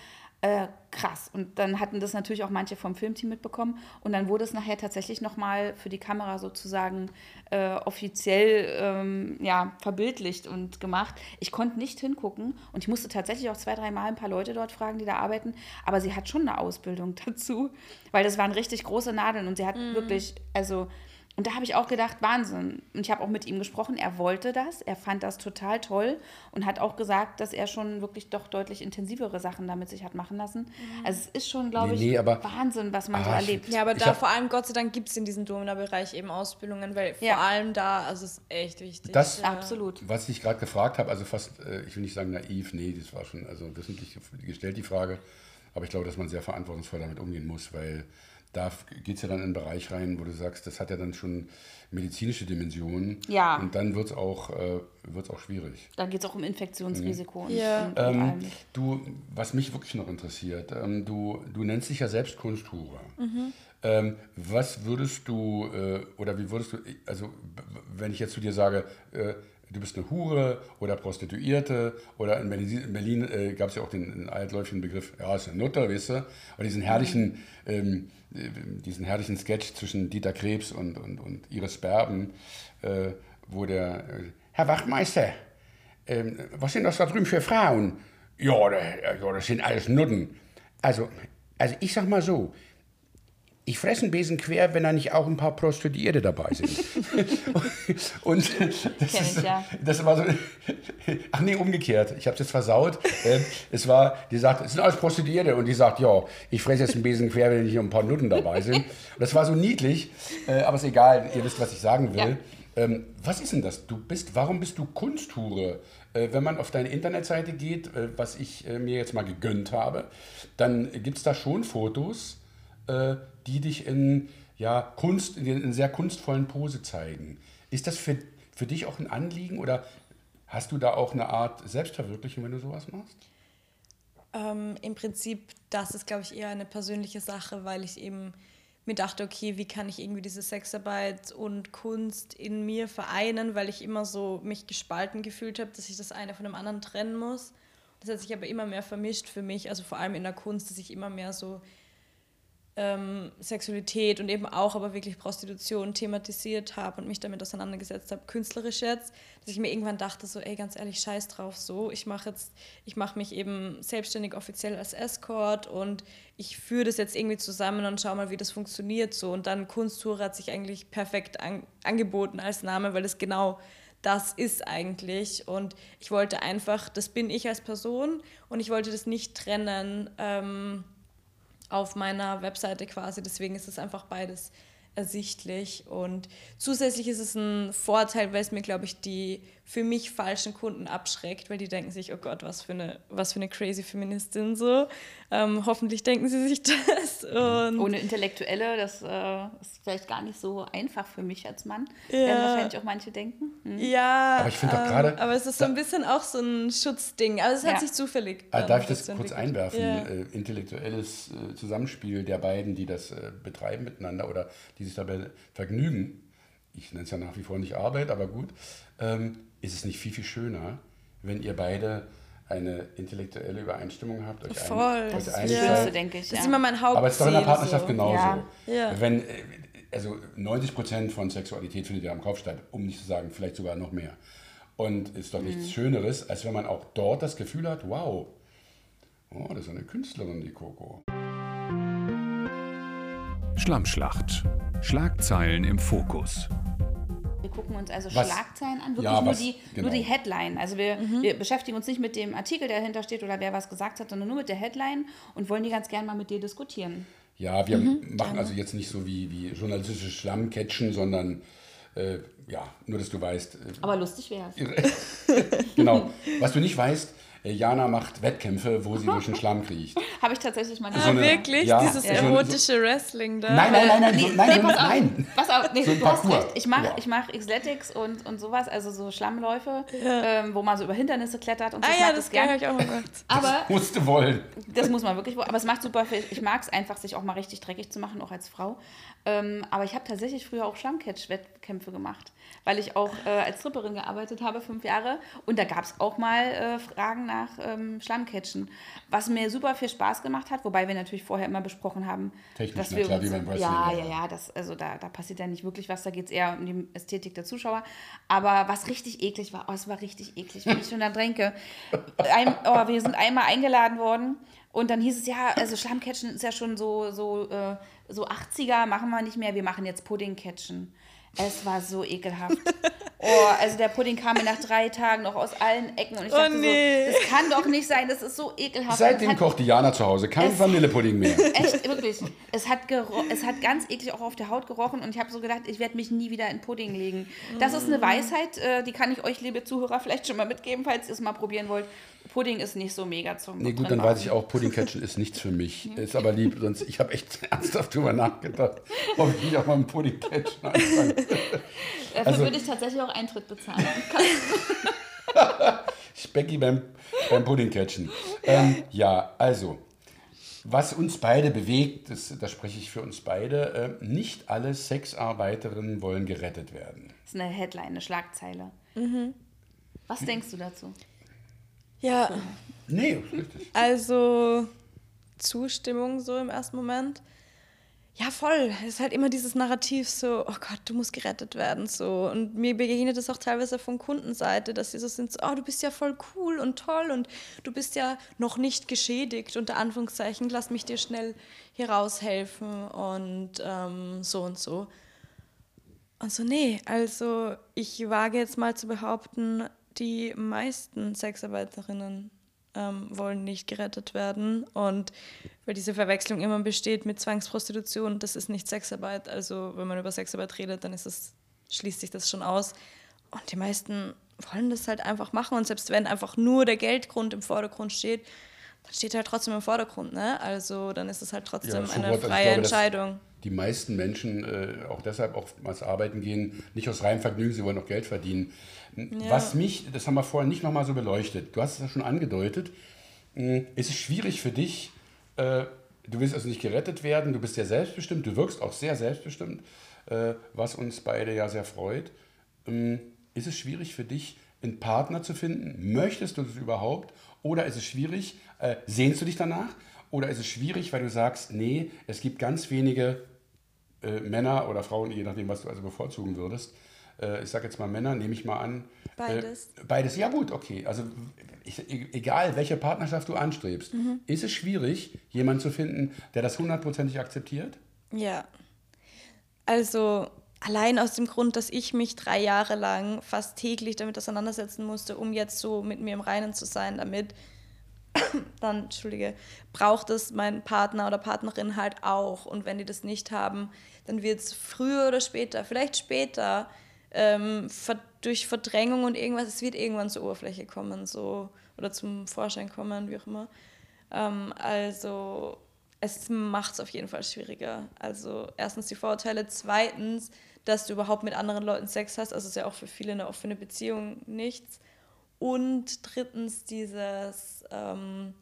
äh, krass. Und dann hatten das natürlich auch manche vom Filmteam mitbekommen und dann wurde es nachher tatsächlich nochmal für die Kamera sozusagen äh, offiziell ähm, ja, verbildlicht und gemacht. Ich konnte nicht hingucken und ich musste tatsächlich auch zwei, dreimal ein paar Leute dort fragen, die da arbeiten, aber sie hat schon eine Ausbildung dazu, weil das waren richtig große Nadeln und sie hat wirklich, also und da habe ich auch gedacht, Wahnsinn. Und ich habe auch mit ihm gesprochen, er wollte das, er fand das total toll und hat auch gesagt, dass er schon wirklich doch deutlich intensivere Sachen damit sich hat machen lassen. Also es ist schon, glaube Nee, ich, nee, aber- Wahnsinn, was man so Ah, ich- erlebt. Ja, aber da hab- vor allem, Gott sei Dank, gibt es in diesem Domina-Bereich eben Ausbildungen, weil Ja. vor allem da, also es ist echt wichtig. Das- ja. Absolut. Was ich gerade gefragt habe, also fast, äh, ich will nicht sagen naiv, nee, das war schon also wissentlich gestellt, die Frage. Aber ich glaube, dass man sehr verantwortungsvoll damit umgehen muss, weil da geht es ja dann in einen Bereich rein, wo du sagst, das hat ja dann schon medizinische Dimensionen. Ja. Und dann wird es auch, äh, wird's auch schwierig. Da geht es auch um Infektionsrisiko und, Ja. und, und Ähm, du, was mich wirklich noch interessiert, ähm, du, du nennst dich ja selbst Kunsthure. Ähm, was würdest du, äh, oder wie würdest du, also wenn ich jetzt zu dir sage, äh, du bist eine Hure oder Prostituierte oder in Berlin, in Berlin äh, gab es ja auch den, den altläufigen Begriff, ja, ist eine Nutter, weißt du, und diesen herrlichen, ähm, äh, diesen herrlichen Sketch zwischen Dieter Krebs und, und, und Iris Berben, äh, wo der, äh, Herr Wachtmeister, ähm, was sind das da drüben für Frauen? Ja, ja, das sind alles Nutten. Also, also ich sag mal so, ich fresse einen Besen quer, wenn da nicht auch ein paar Prostituierte dabei sind. Und das, ist, ich, ja. das war so, ach nee, umgekehrt, ich habe es jetzt versaut. Ähm, es war, die sagt, es sind alles Prostituierte und die sagt, ja, ich fresse jetzt einen Besen quer, wenn nicht ein paar Nutten dabei sind. Und das war so niedlich, äh, aber ist egal, ihr wisst, was ich sagen will. Ähm, was ist denn das? Du bist, warum bist du Kunsthure? Äh, wenn man auf deine Internetseite geht, äh, was ich mir jetzt mal gegönnt habe, dann gibt es da schon Fotos, die dich in, ja, Kunst, in, in sehr kunstvollen Pose zeigen. Ist das für, für dich auch ein Anliegen oder hast du da auch eine Art Selbstverwirklichung, wenn du sowas machst? Ähm, Im Prinzip, das ist, glaube ich, eher eine persönliche Sache, weil ich eben mir dachte, okay, wie kann ich irgendwie diese Sexarbeit und Kunst in mir vereinen, weil ich immer so mich gespalten gefühlt habe, dass ich das eine von dem anderen trennen muss. Das hat sich aber immer mehr vermischt für mich, also vor allem in der Kunst, dass ich immer mehr so ähm, Sexualität und eben auch aber wirklich Prostitution thematisiert habe und mich damit auseinandergesetzt habe, künstlerisch jetzt, dass ich mir irgendwann dachte, so, ey, ganz ehrlich, scheiß drauf, so, ich mache jetzt, ich mache mich eben selbstständig offiziell als Escort und ich führe das jetzt irgendwie zusammen und schau mal, wie das funktioniert, so, und dann Kunsttour hat sich eigentlich perfekt an, angeboten als Name, weil es genau das ist eigentlich. Und ich wollte einfach, das bin ich als Person und ich wollte das nicht trennen, ähm, auf meiner Webseite quasi. Deswegen ist es einfach beides ersichtlich. Und zusätzlich ist es ein Vorteil, weil es mir, glaube ich, die für mich falschen Kunden abschreckt, weil die denken sich, oh Gott, was für eine, was für eine crazy Feministin so. Ähm, hoffentlich denken sie sich das. Und Ohne Intellektuelle, das äh, ist vielleicht gar nicht so einfach für mich als Mann. Ja. Werden wahrscheinlich auch manche denken. Hm. ja, Aber ich finde ähm, gerade- Aber es ist so ein bisschen auch so ein Schutzding. Aber es hat Ja. sich zufällig. Ah, ähm, Darf ich das kurz entwickelt. einwerfen? Ja. Äh, intellektuelles äh, Zusammenspiel der beiden, die das äh, betreiben miteinander oder die sich dabei vergnügen. Ich nenne es ja nach wie vor nicht Arbeit, aber gut. Ähm, ist es nicht viel, viel schöner, wenn ihr beide eine intellektuelle Übereinstimmung habt, euch Voll. ein, Das euch Das einig ist das Schönste, denke ich. Das ja. ist immer mein Hauptziel. Aber es ist doch in der Partnerschaft so. genauso. Ja. Ja. Wenn, äh, also 90 Prozent von Sexualität findet ja im Kopf statt, um nicht zu sagen, vielleicht sogar noch mehr. Und ist doch Mhm. nichts Schöneres, als wenn man auch dort das Gefühl hat, wow, oh, das ist eine Künstlerin, die Coco. Schlammschlacht. Schlagzeilen im Fokus. Wir gucken uns also Was- Schlagzeilen an, wirklich Ja, nur, was- die, genau. nur die Headline. Also wir, wir beschäftigen uns nicht mit dem Artikel, der dahinter steht oder wer was gesagt hat, sondern nur mit der Headline und wollen die ganz gern mal mit dir diskutieren. Ja, wir machen also jetzt nicht so wie, wie journalistische Schlammcatchen, sondern äh, ja, nur dass du weißt, äh, Aber lustig wäre es. genau, was du nicht weißt, Jana macht Wettkämpfe, wo sie durch den Schlamm kriecht. Habe ich tatsächlich mal Ah, gemacht. eine- wirklich? ja, Dieses so- erotische Wrestling da? Nein, nein, nein, nein, Nee, so, nein, nee, so, pass auf, nein. Pass auf, nee, So du hast recht. Ich mache Ja. ich mach Xletics und, und sowas, also so Schlammläufe, ähm, wo man so über Hindernisse klettert und so. Ah ich ja, das gern. habe ich auch mal gemacht. Aber Musste wollen. das muss man wirklich, wo- aber es macht super viel. Ich mag es einfach, sich auch mal richtig dreckig zu machen, auch als Frau. Ähm, aber ich habe tatsächlich früher auch Schlammcatch-Wettkämpfe gemacht, weil ich auch äh, als Stripperin gearbeitet habe, fünf Jahre. Und da gab es auch mal äh, Fragen nach ähm, Schlammcatchen, was mir super viel Spaß gemacht hat, wobei wir natürlich vorher immer besprochen haben, Technisch, dass wir klar, uns, wie beim Wrestling, ja, ja, ja, ja. ja, das, also da, da passiert ja nicht wirklich was, da geht es eher um die Ästhetik der Zuschauer. Aber was richtig eklig war, oh, es war richtig eklig, wenn ich schon da denke. Ein, oh, wir sind einmal eingeladen worden und dann hieß es ja, also Schlammcatchen ist ja schon so, so, äh, so 80er, machen wir nicht mehr, wir machen jetzt Puddingcatchen. Es war so ekelhaft. Oh, also der Pudding kam mir nach drei Tagen noch aus allen Ecken und ich Oh, dachte nee. so, das kann doch nicht sein, das ist so ekelhaft. Seitdem kocht Diana zu Hause kein Es- Vanillepudding mehr. Echt, wirklich. Es hat, es hat ganz eklig auch auf der Haut gerochen und ich habe so gedacht, ich werde mich nie wieder in Pudding legen. Das ist eine Weisheit, äh, die kann ich euch, liebe Zuhörer, vielleicht schon mal mitgeben, falls ihr es mal probieren wollt. Pudding ist nicht so mega zum Nee, gut, dann weiß machen. ich auch, Puddingcatchen ist nichts für mich. Ist aber lieb, sonst ich habe echt ernsthaft drüber nachgedacht, ob ich nicht auch mal mit Puddingcatchen anfange. Dafür also- würde ich tatsächlich auch Eintritt bezahlen. Specky beim, beim Puddingcatchen. Ähm, ja, also, was uns beide bewegt, das, da spreche ich für uns beide, äh, nicht alle Sexarbeiterinnen wollen gerettet werden. Das ist eine Headline, eine Schlagzeile. Was denkst du dazu? Ja, Nee, richtig. also Zustimmung so im ersten Moment. Ja, voll. Es ist halt immer dieses Narrativ so, oh Gott, du musst gerettet werden. So. Und mir begegnet es auch teilweise von Kundenseite, dass sie so sind, so, oh, du bist ja voll cool und toll und du bist ja noch nicht geschädigt, unter Anführungszeichen, lass mich dir schnell hier raushelfen und ähm, so und so. Und so, nee, also ich wage jetzt mal zu behaupten, die meisten Sexarbeiterinnen ähm, wollen nicht gerettet werden. Und weil diese Verwechslung immer besteht mit Zwangsprostitution, das ist nicht Sexarbeit. Also wenn man über Sexarbeit redet, dann ist es, schließt sich das schon aus. Und die meisten wollen das halt einfach machen. Und selbst wenn einfach nur der Geldgrund im Vordergrund steht, dann steht er halt trotzdem im Vordergrund. Ne? Also dann ist es halt trotzdem so eine also freie glaube, Entscheidung. Die meisten Menschen äh, auch deshalb oftmals arbeiten gehen, nicht aus reinem Vergnügen, sie wollen auch Geld verdienen. Was mich, das haben wir vorher nicht nochmal so beleuchtet, du hast es ja schon angedeutet, ist es schwierig für dich, äh, du willst also nicht gerettet werden, du bist sehr selbstbestimmt, du wirkst auch sehr selbstbestimmt, äh, was uns beide ja sehr freut. Ähm, ist es schwierig für dich, einen Partner zu finden? Möchtest du das überhaupt? Oder ist es schwierig, äh, sehnst du dich danach? Oder ist es schwierig, weil du sagst, nee, es gibt ganz wenige äh, Männer oder Frauen, je nachdem, was du also bevorzugen würdest. Äh, ich sage jetzt mal Männer, nehme ich mal an. Beides. Äh, beides, ja gut, okay. Also ich, e- egal, welche Partnerschaft du anstrebst, Mhm. ist es schwierig, jemanden zu finden, der das hundertprozentig akzeptiert? Ja. Also allein aus dem Grund, dass ich mich drei Jahre lang fast täglich damit auseinandersetzen musste, um jetzt so mit mir im Reinen zu sein damit, dann, entschuldige, braucht es mein Partner oder Partnerin halt auch. Und wenn die das nicht haben, dann wird es früher oder später, vielleicht später, ähm, durch Verdrängung und irgendwas, es wird irgendwann zur Oberfläche kommen, so oder zum Vorschein kommen, wie auch immer. Ähm, also es macht es auf jeden Fall schwieriger. Also erstens die Vorurteile, zweitens, dass du überhaupt mit anderen Leuten Sex hast, also ist ja auch für viele eine offene Beziehung nichts. Und drittens dieses, ähm,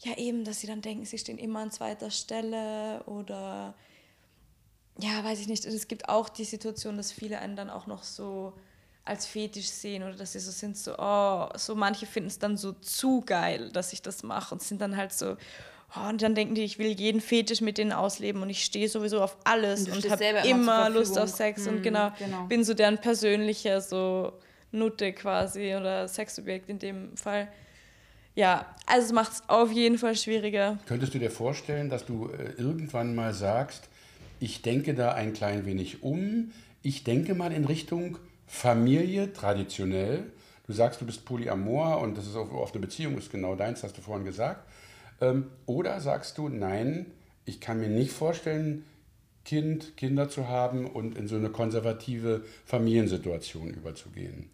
ja eben, dass sie dann denken, sie stehen immer an zweiter Stelle oder ja, weiß ich nicht. Und es gibt auch die Situation, dass viele einen dann auch noch so als Fetisch sehen oder dass sie so sind, so, oh, so manche finden es dann so zu geil, dass ich das mache und sind dann halt so, oh, und dann denken die, ich will jeden Fetisch mit denen ausleben und ich stehe sowieso auf alles Und und, habe immer immer, Lust auf. Sex Mhm, und genau, genau. bin so deren persönlicher so Nutte quasi oder Sexobjekt in dem Fall. Ja, also es macht es auf jeden Fall schwieriger. Könntest du dir vorstellen, dass du äh, irgendwann mal sagst, ich denke da ein klein wenig um, ich denke mal in Richtung Familie traditionell. Du sagst, du bist Polyamor und das ist auf, auf eine Beziehung ist genau deins, hast du vorhin gesagt. Ähm, oder sagst du, nein, ich kann mir nicht vorstellen, Kind, Kinder zu haben und in so eine konservative Familiensituation überzugehen.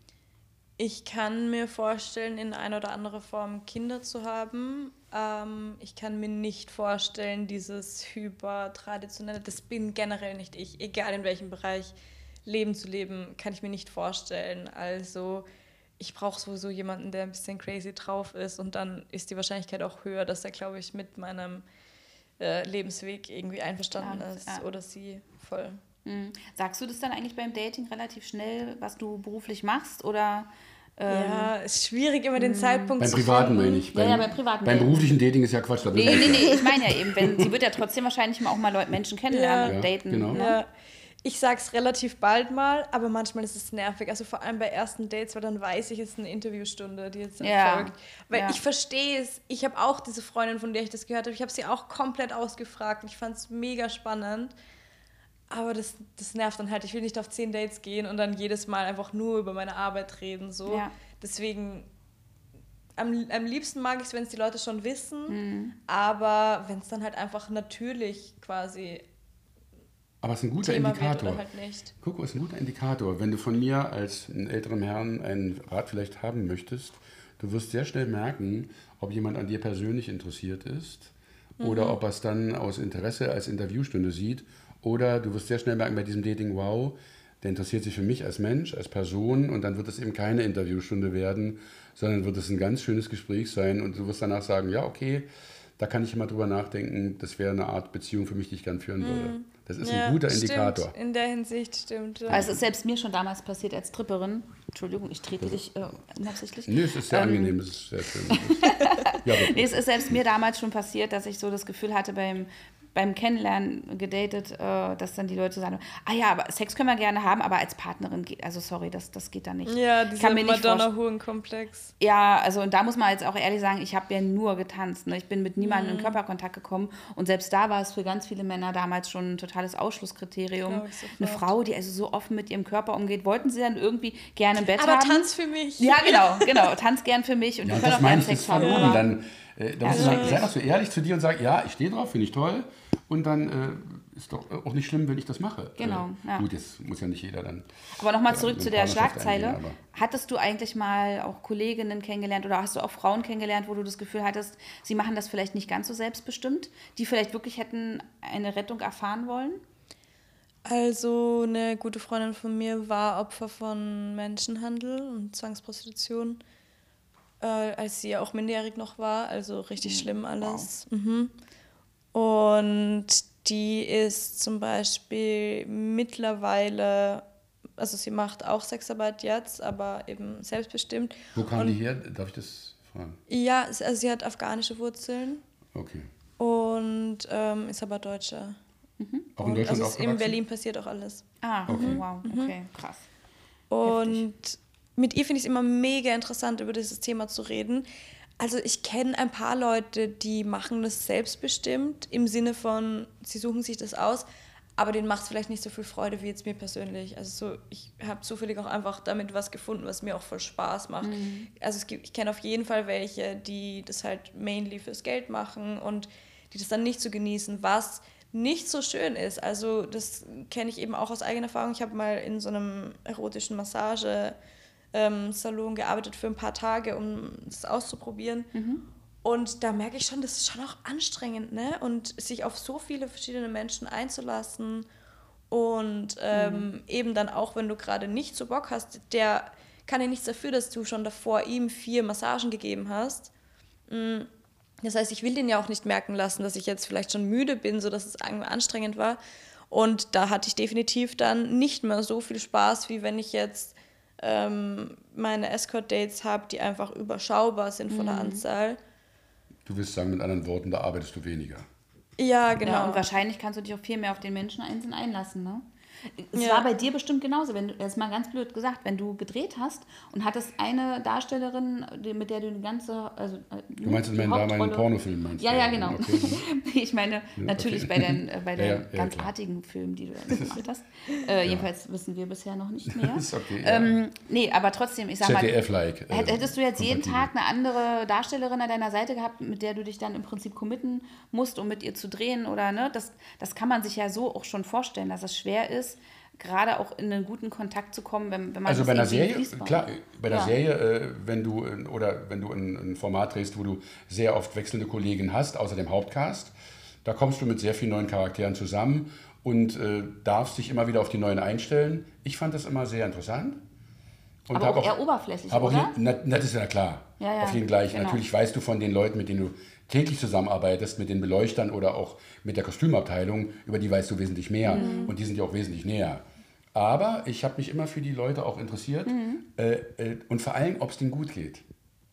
Ich kann mir vorstellen, in einer oder anderen Form Kinder zu haben. Ähm, ich kann mir nicht vorstellen, dieses hyper-traditionelle, das bin generell nicht ich, egal in welchem Bereich Leben zu leben, kann ich mir nicht vorstellen. Also ich brauche sowieso jemanden, der ein bisschen crazy drauf ist und dann ist die Wahrscheinlichkeit auch höher, dass er, glaube ich, mit meinem äh, Lebensweg irgendwie einverstanden Ja, ist ja. oder sie voll. Mhm. Sagst du das dann eigentlich beim Dating relativ schnell, was du beruflich machst? Oder ja, ist schwierig, immer den Zeitpunkt Beim zu Privaten meine ich. Ja, Beim, ja, beim privaten Beim beruflichen Dating ist ja Quatsch. Da Nee, ich nee, nicht. nee, ich meine ja eben, wenn, sie wird ja trotzdem wahrscheinlich mal auch mal Leute, Menschen kennenlernen Ja. und Ja, daten. genau. Ne? Ja, ich sag's relativ bald mal, aber manchmal ist es nervig. Also vor allem bei ersten Dates, weil dann weiß ich, es ist eine Interviewstunde, die jetzt Ja, erfolgt. Weil ja. ich verstehe es. Ich habe auch diese Freundin, von der ich das gehört habe, ich habe sie auch komplett ausgefragt. Ich fand es mega spannend. Aber das, das nervt dann halt. Ich will nicht auf zehn Dates gehen und dann jedes Mal einfach nur über meine Arbeit reden. So. Ja. Deswegen, am, am liebsten mag ich es, wenn es die Leute schon wissen. Mhm. Aber wenn es dann halt einfach natürlich quasi Aber es ist ein guter Thema Indikator. halt nicht. Guck, ist ein guter Indikator. Wenn du von mir als älteren Herrn einen Rat vielleicht haben möchtest, du wirst sehr schnell merken, ob jemand an dir persönlich interessiert ist oder ob er es dann aus Interesse als Interviewstunde sieht. Oder du wirst sehr schnell merken bei diesem Dating, wow, der interessiert sich für mich als Mensch, als Person und dann wird es eben keine Interviewstunde werden, sondern wird es ein ganz schönes Gespräch sein und du wirst danach sagen, ja, okay, da kann ich mal drüber nachdenken, das wäre eine Art Beziehung für mich, die ich gern führen würde. Das ist ein guter Indikator. Stimmt, in der Hinsicht stimmt. Ja. Also es ist selbst mir schon damals passiert als Tripperin. Entschuldigung, ich trete dich äh, unabsichtlich. Nee, es ist sehr angenehm, es ist sehr schön. ja, Nee, es ist selbst mir damals schon passiert, dass ich so das Gefühl hatte beim, beim Kennenlernen gedatet, äh, dass dann die Leute sagen, ah ja, aber Sex können wir gerne haben, aber als Partnerin geht, also sorry, das, das geht da nicht. ja, Ich dieser kann mir nicht vorstellen- Madonna-Huren-Komplex. Ja, also und da muss man jetzt auch ehrlich sagen, ich habe ja nur getanzt. Ne? Ich bin mit niemandem in Körperkontakt gekommen. Und selbst da war es für ganz viele Männer damals schon ein totales Ausschlusskriterium. Eine Frau, die also so offen mit ihrem Körper umgeht, wollten sie dann irgendwie gerne im Bett Aber haben. tanz für mich. Ja, genau, genau. Tanz gern für mich und Ja, und können das auch ist Sex haben. verloren. aber- Dann, äh, da musst du sagen, sei doch so ehrlich zu dir und sag, ja, ich stehe drauf, finde ich toll. Und dann äh, ist doch auch nicht schlimm, wenn ich das mache. Genau, Äh, ja. Gut, jetzt muss ja nicht jeder dann. Aber nochmal Ja, zurück zu der Schlagzeile. eingehen, Hattest du eigentlich mal auch Kolleginnen kennengelernt oder hast du auch Frauen kennengelernt, wo du das Gefühl hattest, sie machen das vielleicht nicht ganz so selbstbestimmt, die vielleicht wirklich hätten eine Rettung erfahren wollen? Also eine gute Freundin von mir war Opfer von Menschenhandel und Zwangsprostitution, äh, als sie ja auch minderjährig noch war. Also richtig schlimm alles. Mhm. Und die ist zum Beispiel mittlerweile, also sie macht auch Sexarbeit jetzt, aber eben selbstbestimmt. Wo kam Und- die her? Darf ich das fragen? Ja, also sie hat afghanische Wurzeln Okay. und ähm, ist aber Deutsche. Auch in Und Deutschland also es- in? Berlin passiert auch alles. Ah, Okay. wow, okay, krass. Und mit ihr finde ich es immer mega interessant, über dieses Thema zu reden. Also ich kenne ein paar Leute, die machen das selbstbestimmt, im Sinne von, sie suchen sich das aus, aber denen macht es vielleicht nicht so viel Freude wie jetzt mir persönlich. Also so, ich habe zufällig auch einfach damit was gefunden, was mir auch voll Spaß macht. Also es gibt, ich kenne auf jeden Fall welche, die das halt mainly fürs Geld machen und die das dann nicht so genießen, was nicht so schön ist. Also das kenne ich eben auch aus eigener Erfahrung. Ich habe mal in so einem erotischen Massage ähm, Salon gearbeitet für ein paar Tage, um das auszuprobieren. Und da merke ich schon, das ist schon auch anstrengend, ne? Und sich auf so viele verschiedene Menschen einzulassen und ähm, eben dann auch, wenn du gerade nicht so Bock hast, der kann ja nichts dafür, dass du schon davor ihm vier Massagen gegeben hast. Mm, Das heißt, ich will den ja auch nicht merken lassen, dass ich jetzt vielleicht schon müde bin, so dass es irgendwie anstrengend war. Und da hatte ich definitiv dann nicht mehr so viel Spaß, wie wenn ich jetzt ähm, meine Escort-Dates habe, die einfach überschaubar sind von der Anzahl. Du willst sagen, mit anderen Worten, da arbeitest du weniger. Ja, genau. Ja, und wahrscheinlich kannst du dich auch viel mehr auf den Menschen einzeln einlassen, ne? Es Ja. war bei dir bestimmt genauso, wenn du, jetzt mal ganz blöd gesagt, wenn du gedreht hast und hattest eine Darstellerin, die- mit der du die ganze, also äh, Du meinst in meinen damaligen Hauptrolle- Pornofilm, meinst du? Ja, ja, genau. Okay. ich meine, natürlich bei den, äh, bei Ja, den ja, ja, ganz klar. artigen Filmen, die du gemacht hast. Äh, Jedenfalls wissen wir bisher noch nicht mehr. Ist okay, ja. ähm, nee, aber trotzdem, ich sag mal, ZDF-like. äh, Hätt- Hättest du jetzt jeden. Tag eine andere Darstellerin an deiner Seite gehabt, mit der du dich dann im Prinzip committen musst, um mit ihr zu drehen oder ne? Das, das kann man sich ja so auch schon vorstellen, dass es schwer ist, gerade auch in einen guten Kontakt zu kommen, wenn, wenn man Also bei einer Serie, fließbar klar, bei einer Ja. Serie, äh, wenn du oder wenn du ein, Format drehst, wo du sehr oft wechselnde Kollegen hast, außer dem Hauptcast, da kommst du mit sehr vielen neuen Charakteren zusammen und äh, darfst dich immer wieder auf die neuen einstellen. Ich fand das immer sehr interessant. Und Aber hab auch eher oberflächlich, auch oder? je- na, na, das ist ja klar. Ja, ja, auf jeden gleich. genau. Natürlich weißt du von den Leuten, mit denen du täglich zusammenarbeitest, mit den Beleuchtern oder auch mit der Kostümabteilung, über die weißt du wesentlich mehr. Mhm. Und die sind ja auch wesentlich näher. Aber ich habe mich immer für die Leute auch interessiert Mhm. äh, äh, und vor allem, ob es denen gut geht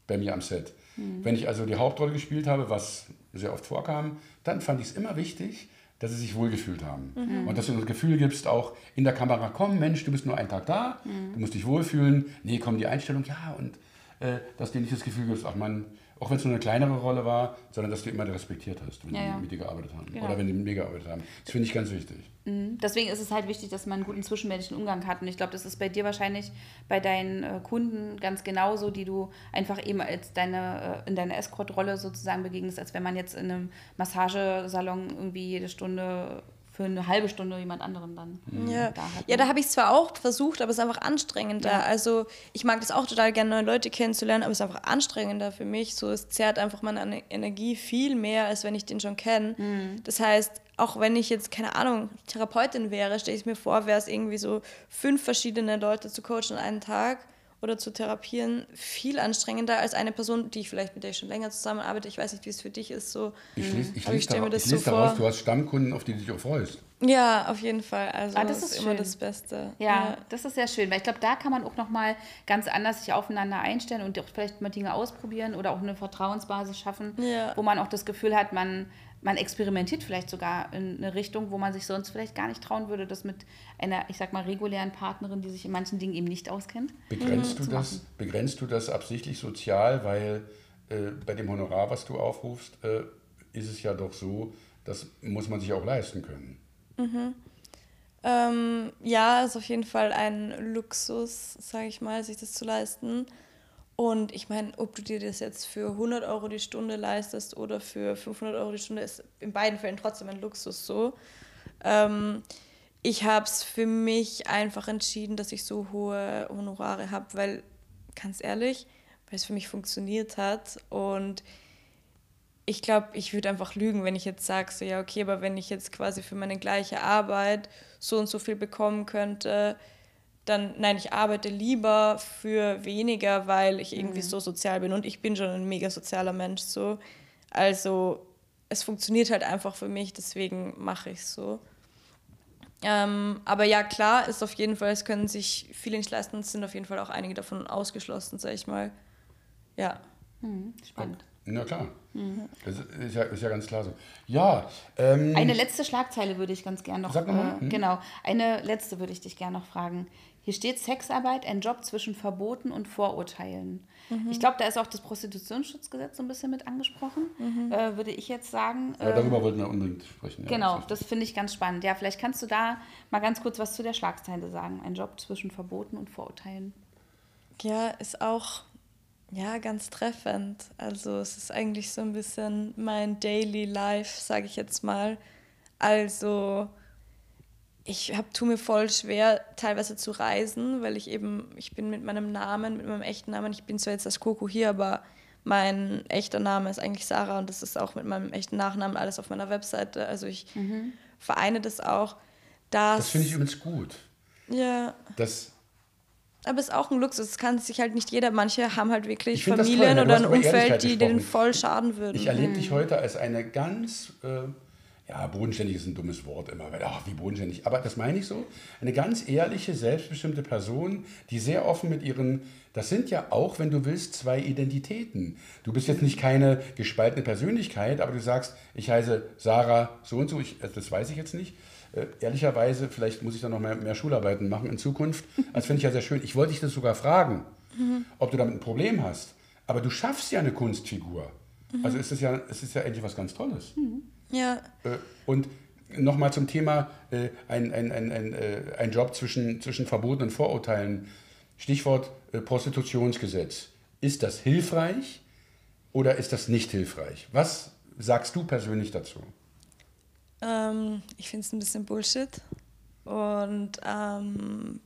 bei mir am Set. Mhm. Wenn ich also die Hauptrolle gespielt habe, was sehr oft vorkam, dann fand ich es immer wichtig, dass sie sich wohlgefühlt haben. Mhm. Und dass du das Gefühl gibst, auch in der Kamera, komm Mensch, du bist nur einen Tag da, Mhm. du musst dich wohlfühlen. Nee, komm, die Einstellung, ja, und äh, dass dir nicht das Gefühl gibst, ach man, auch wenn es nur eine kleinere Rolle war, sondern dass du immer respektiert hast, wenn Ja, die ja. mit dir gearbeitet haben. Genau. Oder wenn die mit mir gearbeitet haben. Das finde ich ganz wichtig. Mhm. Deswegen ist es halt wichtig, dass man einen guten zwischenmenschlichen Umgang hat. Und ich glaube, das ist bei dir wahrscheinlich bei deinen äh, Kunden ganz genauso, die du einfach eben als deine, äh, in deiner Escort-Rolle sozusagen begegnest, als wenn man jetzt in einem Massagesalon irgendwie jede Stunde für eine halbe Stunde jemand anderen dann Ja, da hat. ja ne? da habe ich es zwar auch versucht, aber es ist einfach anstrengender. Also ich mag das auch total gerne, neue Leute kennenzulernen, aber es ist einfach anstrengender für mich. So, es zehrt einfach meine Ener- Energie viel mehr, als wenn ich den schon kenne. Mhm. Das heißt, auch wenn ich jetzt, keine Ahnung, Therapeutin wäre, stelle ich mir vor, wäre es irgendwie so fünf verschiedene Leute zu coachen an einem Tag oder zu therapieren, viel anstrengender als eine Person, die ich vielleicht mit der ich schon länger zusammenarbeite. Ich weiß nicht, wie es für dich ist. So. Ich lese, ich ich lese, stell mir daraus, das ich so lese daraus, vor. du hast Stammkunden, auf die du dich auch freust. Ja, auf jeden Fall. Also Ah, das ist ist immer schön. das Beste. Ja, das ist sehr schön, weil ich glaube, da kann man auch nochmal ganz anders sich aufeinander einstellen und auch vielleicht mal Dinge ausprobieren oder auch eine Vertrauensbasis schaffen, Ja. wo man auch das Gefühl hat, man, man experimentiert vielleicht sogar in eine Richtung, wo man sich sonst vielleicht gar nicht trauen würde, das mit einer, ich sag mal, regulären Partnerin, die sich in manchen Dingen eben nicht auskennt. Begrenzt, Mhm. du, das, begrenzt du das absichtlich sozial, weil äh, bei dem Honorar, was du aufrufst, äh, ist es ja doch so, das muss man sich auch leisten können. Ähm, ja, ist auf jeden Fall ein Luxus, sage ich mal, sich das zu leisten. Und ich meine, ob du dir das jetzt für 100 Euro die Stunde leistest oder für 500 Euro die Stunde, ist in beiden Fällen trotzdem ein Luxus so. Ähm, ich habe es für mich einfach entschieden, dass ich so hohe Honorare habe, weil, ganz ehrlich, weil es für mich funktioniert hat und ich glaube, ich würde einfach lügen, wenn ich jetzt sage, so ja, okay, aber wenn ich jetzt quasi für meine gleiche Arbeit so und so viel bekommen könnte, dann nein, ich arbeite lieber für weniger, weil ich irgendwie so sozial bin und ich bin schon ein mega sozialer Mensch so. Also es funktioniert halt einfach für mich, deswegen mache ich es so. Ähm, aber ja, klar, ist auf jeden Fall, es können sich viele nicht leisten, es sind auf jeden Fall auch einige davon ausgeschlossen, sag ich mal. Ja. Mhm, spannend. Na klar. Mhm. Das ist ja, ist ja ganz klar so. Ja, ähm, Eine letzte Schlagzeile würde ich ganz gern noch. Sag mal. Äh, Mhm. Genau, eine letzte würde ich dich gern noch fragen. Hier steht Sexarbeit, ein Job zwischen Verboten und Vorurteilen. Mhm. Ich glaube, da ist auch das Prostitutionsschutzgesetz so ein bisschen mit angesprochen, äh, würde ich jetzt sagen. Äh, darüber wollten wir unbedingt sprechen. Ja, genau, ist richtig. das finde ich ganz spannend. Ja, vielleicht kannst du da mal ganz kurz was zu der Schlagzeile sagen. Ein Job zwischen Verboten und Vorurteilen. Ja, ist auch ja, ganz treffend. Also es ist eigentlich so ein bisschen mein Daily Life, sage ich jetzt mal. Also ich hab, tue mir voll schwer, teilweise zu reisen, weil ich eben, ich bin mit meinem Namen, mit meinem echten Namen, ich bin zwar jetzt als Coco hier, aber mein echter Name ist eigentlich Sarah und das ist auch mit meinem echten Nachnamen alles auf meiner Webseite. Also ich vereine das auch. Dass, Das finde ich übrigens gut. Ja. Das, Aber es ist auch ein Luxus. Das kann sich halt nicht jeder. Manche haben halt wirklich Familien toll, oder ein Umfeld, die denen voll schaden würden. ich erlebe dich heute als eine ganz äh, ja, bodenständig ist ein dummes Wort immer, ach, wie bodenständig. Aber das meine ich so. Eine ganz ehrliche, selbstbestimmte Person, die sehr offen mit ihren, das sind ja auch, wenn du willst, zwei Identitäten. Du bist jetzt nicht keine gespaltene Persönlichkeit, aber du sagst, ich heiße Sarah so und so, ich, das weiß ich jetzt nicht. Äh, ehrlicherweise, vielleicht muss ich da noch mehr, mehr Schularbeiten machen in Zukunft. Das finde ich ja sehr schön. Ich wollte dich das sogar fragen, mhm. ob du damit ein Problem hast. Aber du schaffst ja eine Kunstfigur. Mhm. Also ist es ja, es ja endlich was ganz Tolles. Mhm. Ja. Äh, und nochmal zum Thema äh, ein, ein, ein, ein, äh, ein Job zwischen, zwischen verbotenen Vorurteilen. Stichwort Prostitutionsgesetz. Ist das hilfreich oder ist das nicht hilfreich? Was sagst du persönlich dazu? Ähm, ich finde es ein bisschen Bullshit. Und ähm,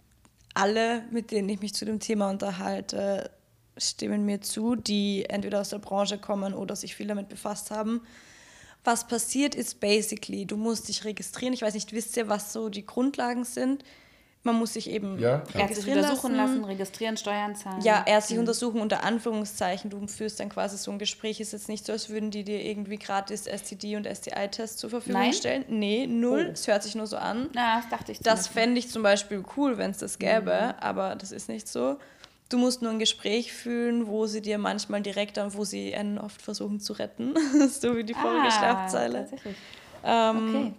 alle, mit denen ich mich zu dem Thema unterhalte, stimmen mir zu, die entweder aus der Branche kommen oder sich viel damit befasst haben was passiert ist basically, du musst dich registrieren. Ich weiß nicht, wisst ihr, was so die Grundlagen sind? Man muss sich eben ja, registrieren untersuchen lassen. lassen, registrieren, Steuern zahlen. Ja, ärztlich mhm. untersuchen unter Anführungszeichen. Du führst dann quasi so ein Gespräch. Ist jetzt nicht so, als würden die dir irgendwie gratis STD und STI-Tests zur Verfügung Nein? stellen. Nee, null. Oh. Es hört sich nur so an. Na, das dachte ich. Das fände ich zum Beispiel cool, wenn es das gäbe, mhm. aber das ist nicht so. Du musst nur ein Gespräch fühlen, wo sie dir manchmal direkt dann, wo sie einen oft versuchen zu retten, so wie die vorige ah, Schlafzeile. Tatsächlich. Ähm, okay.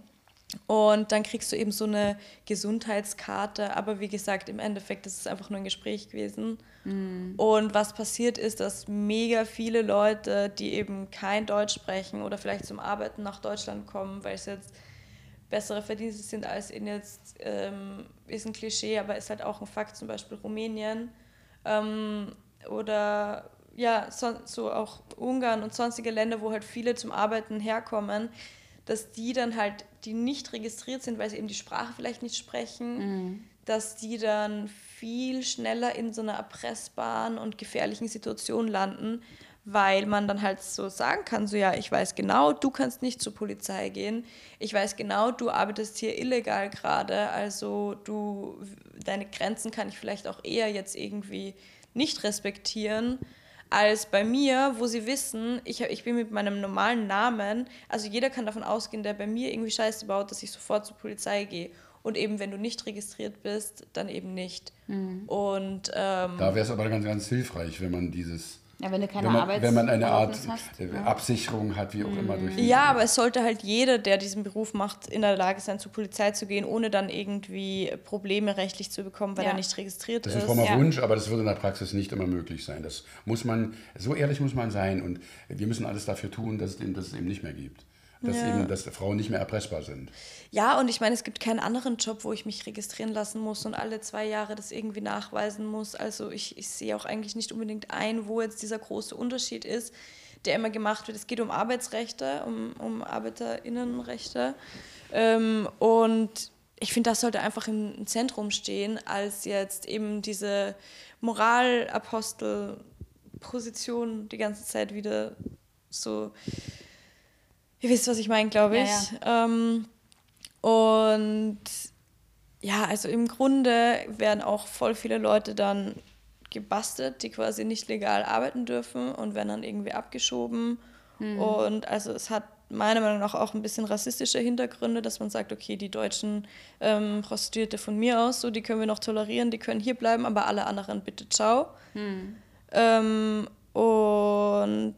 Und dann kriegst du eben so eine Gesundheitskarte, aber wie gesagt, im Endeffekt ist es einfach nur ein Gespräch gewesen. Mhm. Und was passiert ist, dass mega viele Leute, die eben kein Deutsch sprechen oder vielleicht zum Arbeiten nach Deutschland kommen, weil es jetzt bessere Verdienste sind als in jetzt, ähm, ist ein Klischee, aber ist halt auch ein Fakt, zum Beispiel Rumänien ähm, oder ja, so, so auch Ungarn und sonstige Länder, wo halt viele zum Arbeiten herkommen, dass die dann halt, die nicht registriert sind, weil sie eben die Sprache vielleicht nicht sprechen, mhm. dass die dann viel schneller in so einer erpressbaren und gefährlichen Situation landen, weil man dann halt so sagen kann, so ja, ich weiß genau, du kannst nicht zur Polizei gehen, ich weiß genau, du arbeitest hier illegal gerade, also du, deine Grenzen kann ich vielleicht auch eher jetzt irgendwie nicht respektieren, als bei mir, wo sie wissen, ich, ich bin mit meinem normalen Namen, also jeder kann davon ausgehen, der bei mir irgendwie Scheiße baut, dass ich sofort zur Polizei gehe. Und eben, wenn du nicht registriert bist, dann eben nicht. Mhm. Und, ähm, da wäre es aber ganz, ganz hilfreich, wenn man dieses ja, wenn du keine wenn man, wenn man eine Art hast, äh, Absicherung hat, wie auch mhm. immer. Durch ja, aber es sollte halt jeder, der diesen Beruf macht, in der Lage sein, zur Polizei zu gehen, ohne dann irgendwie Probleme rechtlich zu bekommen, weil ja. er nicht registriert ist. Das ist ein frommer ja. Wunsch, aber das würde in der Praxis nicht immer möglich sein. Das muss man, so ehrlich muss man sein und wir müssen alles dafür tun, dass es eben, dass es eben nicht mehr gibt dass ja. eben dass Frauen nicht mehr erpressbar sind. Ja, und ich meine, es gibt keinen anderen Job, wo ich mich registrieren lassen muss und alle zwei Jahre das irgendwie nachweisen muss. Also ich, ich sehe auch eigentlich nicht unbedingt ein, wo jetzt dieser große Unterschied ist, der immer gemacht wird. Es geht um Arbeitsrechte, um, um ArbeiterInnenrechte. Ähm, und ich finde, das sollte einfach im Zentrum stehen, als jetzt eben diese Moralapostel-Position die ganze Zeit wieder so Ihr wisst, was ich meine, glaube ich. Ja, ja. Ähm, und ja, also im Grunde werden auch voll viele Leute dann gebastelt, die quasi nicht legal arbeiten dürfen und werden dann irgendwie abgeschoben. Mhm. Und also es hat meiner Meinung nach auch ein bisschen rassistische Hintergründe, dass man sagt, okay, die deutschen ähm, Prostituierte von mir aus, so die können wir noch tolerieren, die können hier bleiben, aber alle anderen bitte ciao. Mhm. Ähm, und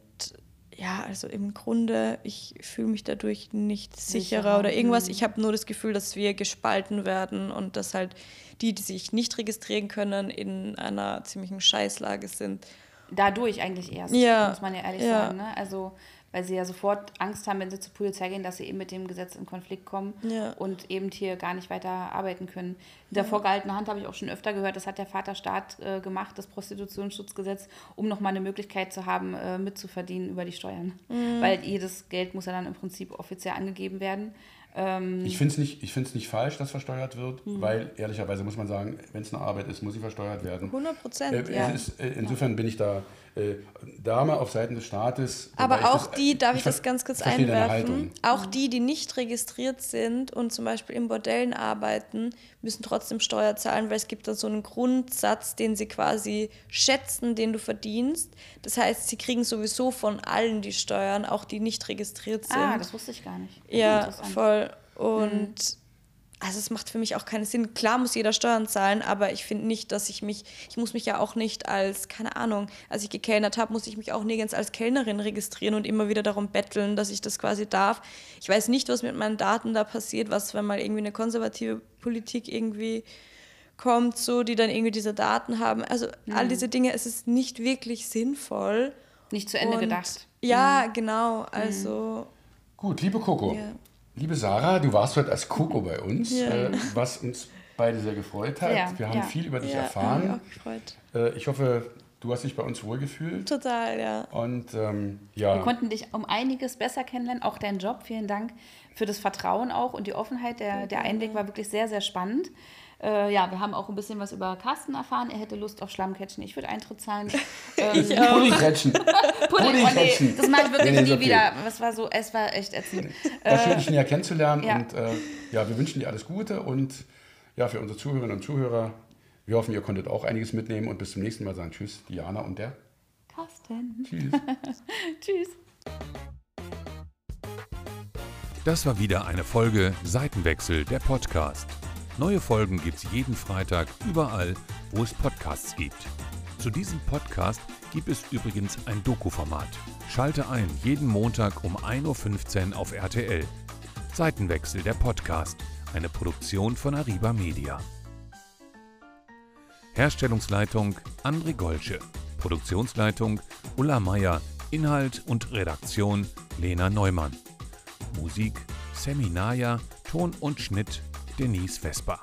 ja, also im Grunde, ich fühle mich dadurch nicht sicherer, sicherer. oder irgendwas. Ich habe nur das Gefühl, dass wir gespalten werden und dass halt die, die sich nicht registrieren können, in einer ziemlichen Scheißlage sind. Dadurch eigentlich erst, ja. muss man ja ehrlich ja. sagen. Ne? Also weil sie ja sofort Angst haben, wenn sie zur Polizei gehen, dass sie eben mit dem Gesetz in Konflikt kommen ja. und eben hier gar nicht weiter arbeiten können. Mit der ja. vorgehaltenen Hand habe ich auch schon öfter gehört, das hat der Vaterstaat äh, gemacht, das Prostitutionsschutzgesetz, um nochmal eine Möglichkeit zu haben, äh, mitzuverdienen über die Steuern. Mhm. Weil jedes Geld muss ja dann im Prinzip offiziell angegeben werden. Ähm, ich finde es nicht, nicht falsch, dass versteuert wird, mhm. weil ehrlicherweise muss man sagen, wenn es eine Arbeit ist, muss sie versteuert werden. 100 Prozent. Äh, ja. Ist, äh, insofern bin ich da äh, da mal auf Seiten des Staates. Aber ich auch das- die, darf ich, ver- das ganz kurz einwerfen, auch die, die nicht registriert sind und zum Beispiel in Bordellen arbeiten, müssen trotzdem Steuer zahlen, weil es gibt da so einen Grundsatz, den sie quasi schätzen, den du verdienst. Das heißt, sie kriegen sowieso von allen die Steuern, auch die nicht registriert sind. Ah, das wusste ich gar nicht. Ja, voll. Und also es macht für mich auch keinen Sinn. Klar muss jeder Steuern zahlen, aber ich finde nicht, dass ich mich, ich muss mich ja auch nicht als, keine Ahnung, als ich gekellnert habe, muss ich mich auch nirgends als Kellnerin registrieren und immer wieder darum betteln, dass ich das quasi darf. Ich weiß nicht, was mit meinen Daten da passiert, was, wenn mal irgendwie eine konservative Politik irgendwie kommt, so, die dann irgendwie diese Daten haben. Also all diese Dinge, es ist nicht wirklich sinnvoll. Nicht zu Ende Und- gedacht. Ja, genau. Also, Gut, liebe Coco, Ja. Liebe Sarah, du warst heute als Coco bei uns, Ja. äh, was uns beide sehr gefreut hat. Ja, Wir haben ja. viel über dich erfahren. auch gefreut. Äh, ich hoffe, du hast dich bei uns wohlgefühlt. Total, ja. Und ähm, ja, Wir konnten dich um einiges besser kennenlernen, auch deinen Job. Vielen Dank für das Vertrauen auch und die Offenheit. Der, der Einblick war wirklich sehr, sehr spannend. Äh, ja, wir haben auch ein bisschen was über Carsten erfahren. Er hätte Lust auf Schlammcatchen. Ich würde Eintritt zahlen. Ähm, Puddingkretschen. Pudding, oh nee, Puddingcatchen. das mache ich wirklich Nee, nee, nie okay. wieder. Es war so, es war echt ätzend. War schön, dich näher kennenzulernen. ja. Und äh, ja, wir wünschen dir alles Gute. Und ja, für unsere Zuhörerinnen und Zuhörer, wir hoffen, ihr konntet auch einiges mitnehmen. Und bis zum nächsten Mal sagen Tschüss, Diana und der. Carsten. Tschüss. Tschüss. Das war wieder eine Folge Seitenwechsel, der Podcast. Neue Folgen gibt's jeden Freitag überall, wo es Podcasts gibt. Zu diesem Podcast gibt es übrigens ein Doku-Format. Schalte ein jeden Montag um 1.15 Uhr auf RTL. Seitenwechsel, der Podcast. Eine Produktion von Ariba Media. Herstellungsleitung André Golsche. Produktionsleitung Ulla Meier. Inhalt und Redaktion Lena Neumann. Musik Seminaya, Ton und Schnitt Denise Vesper.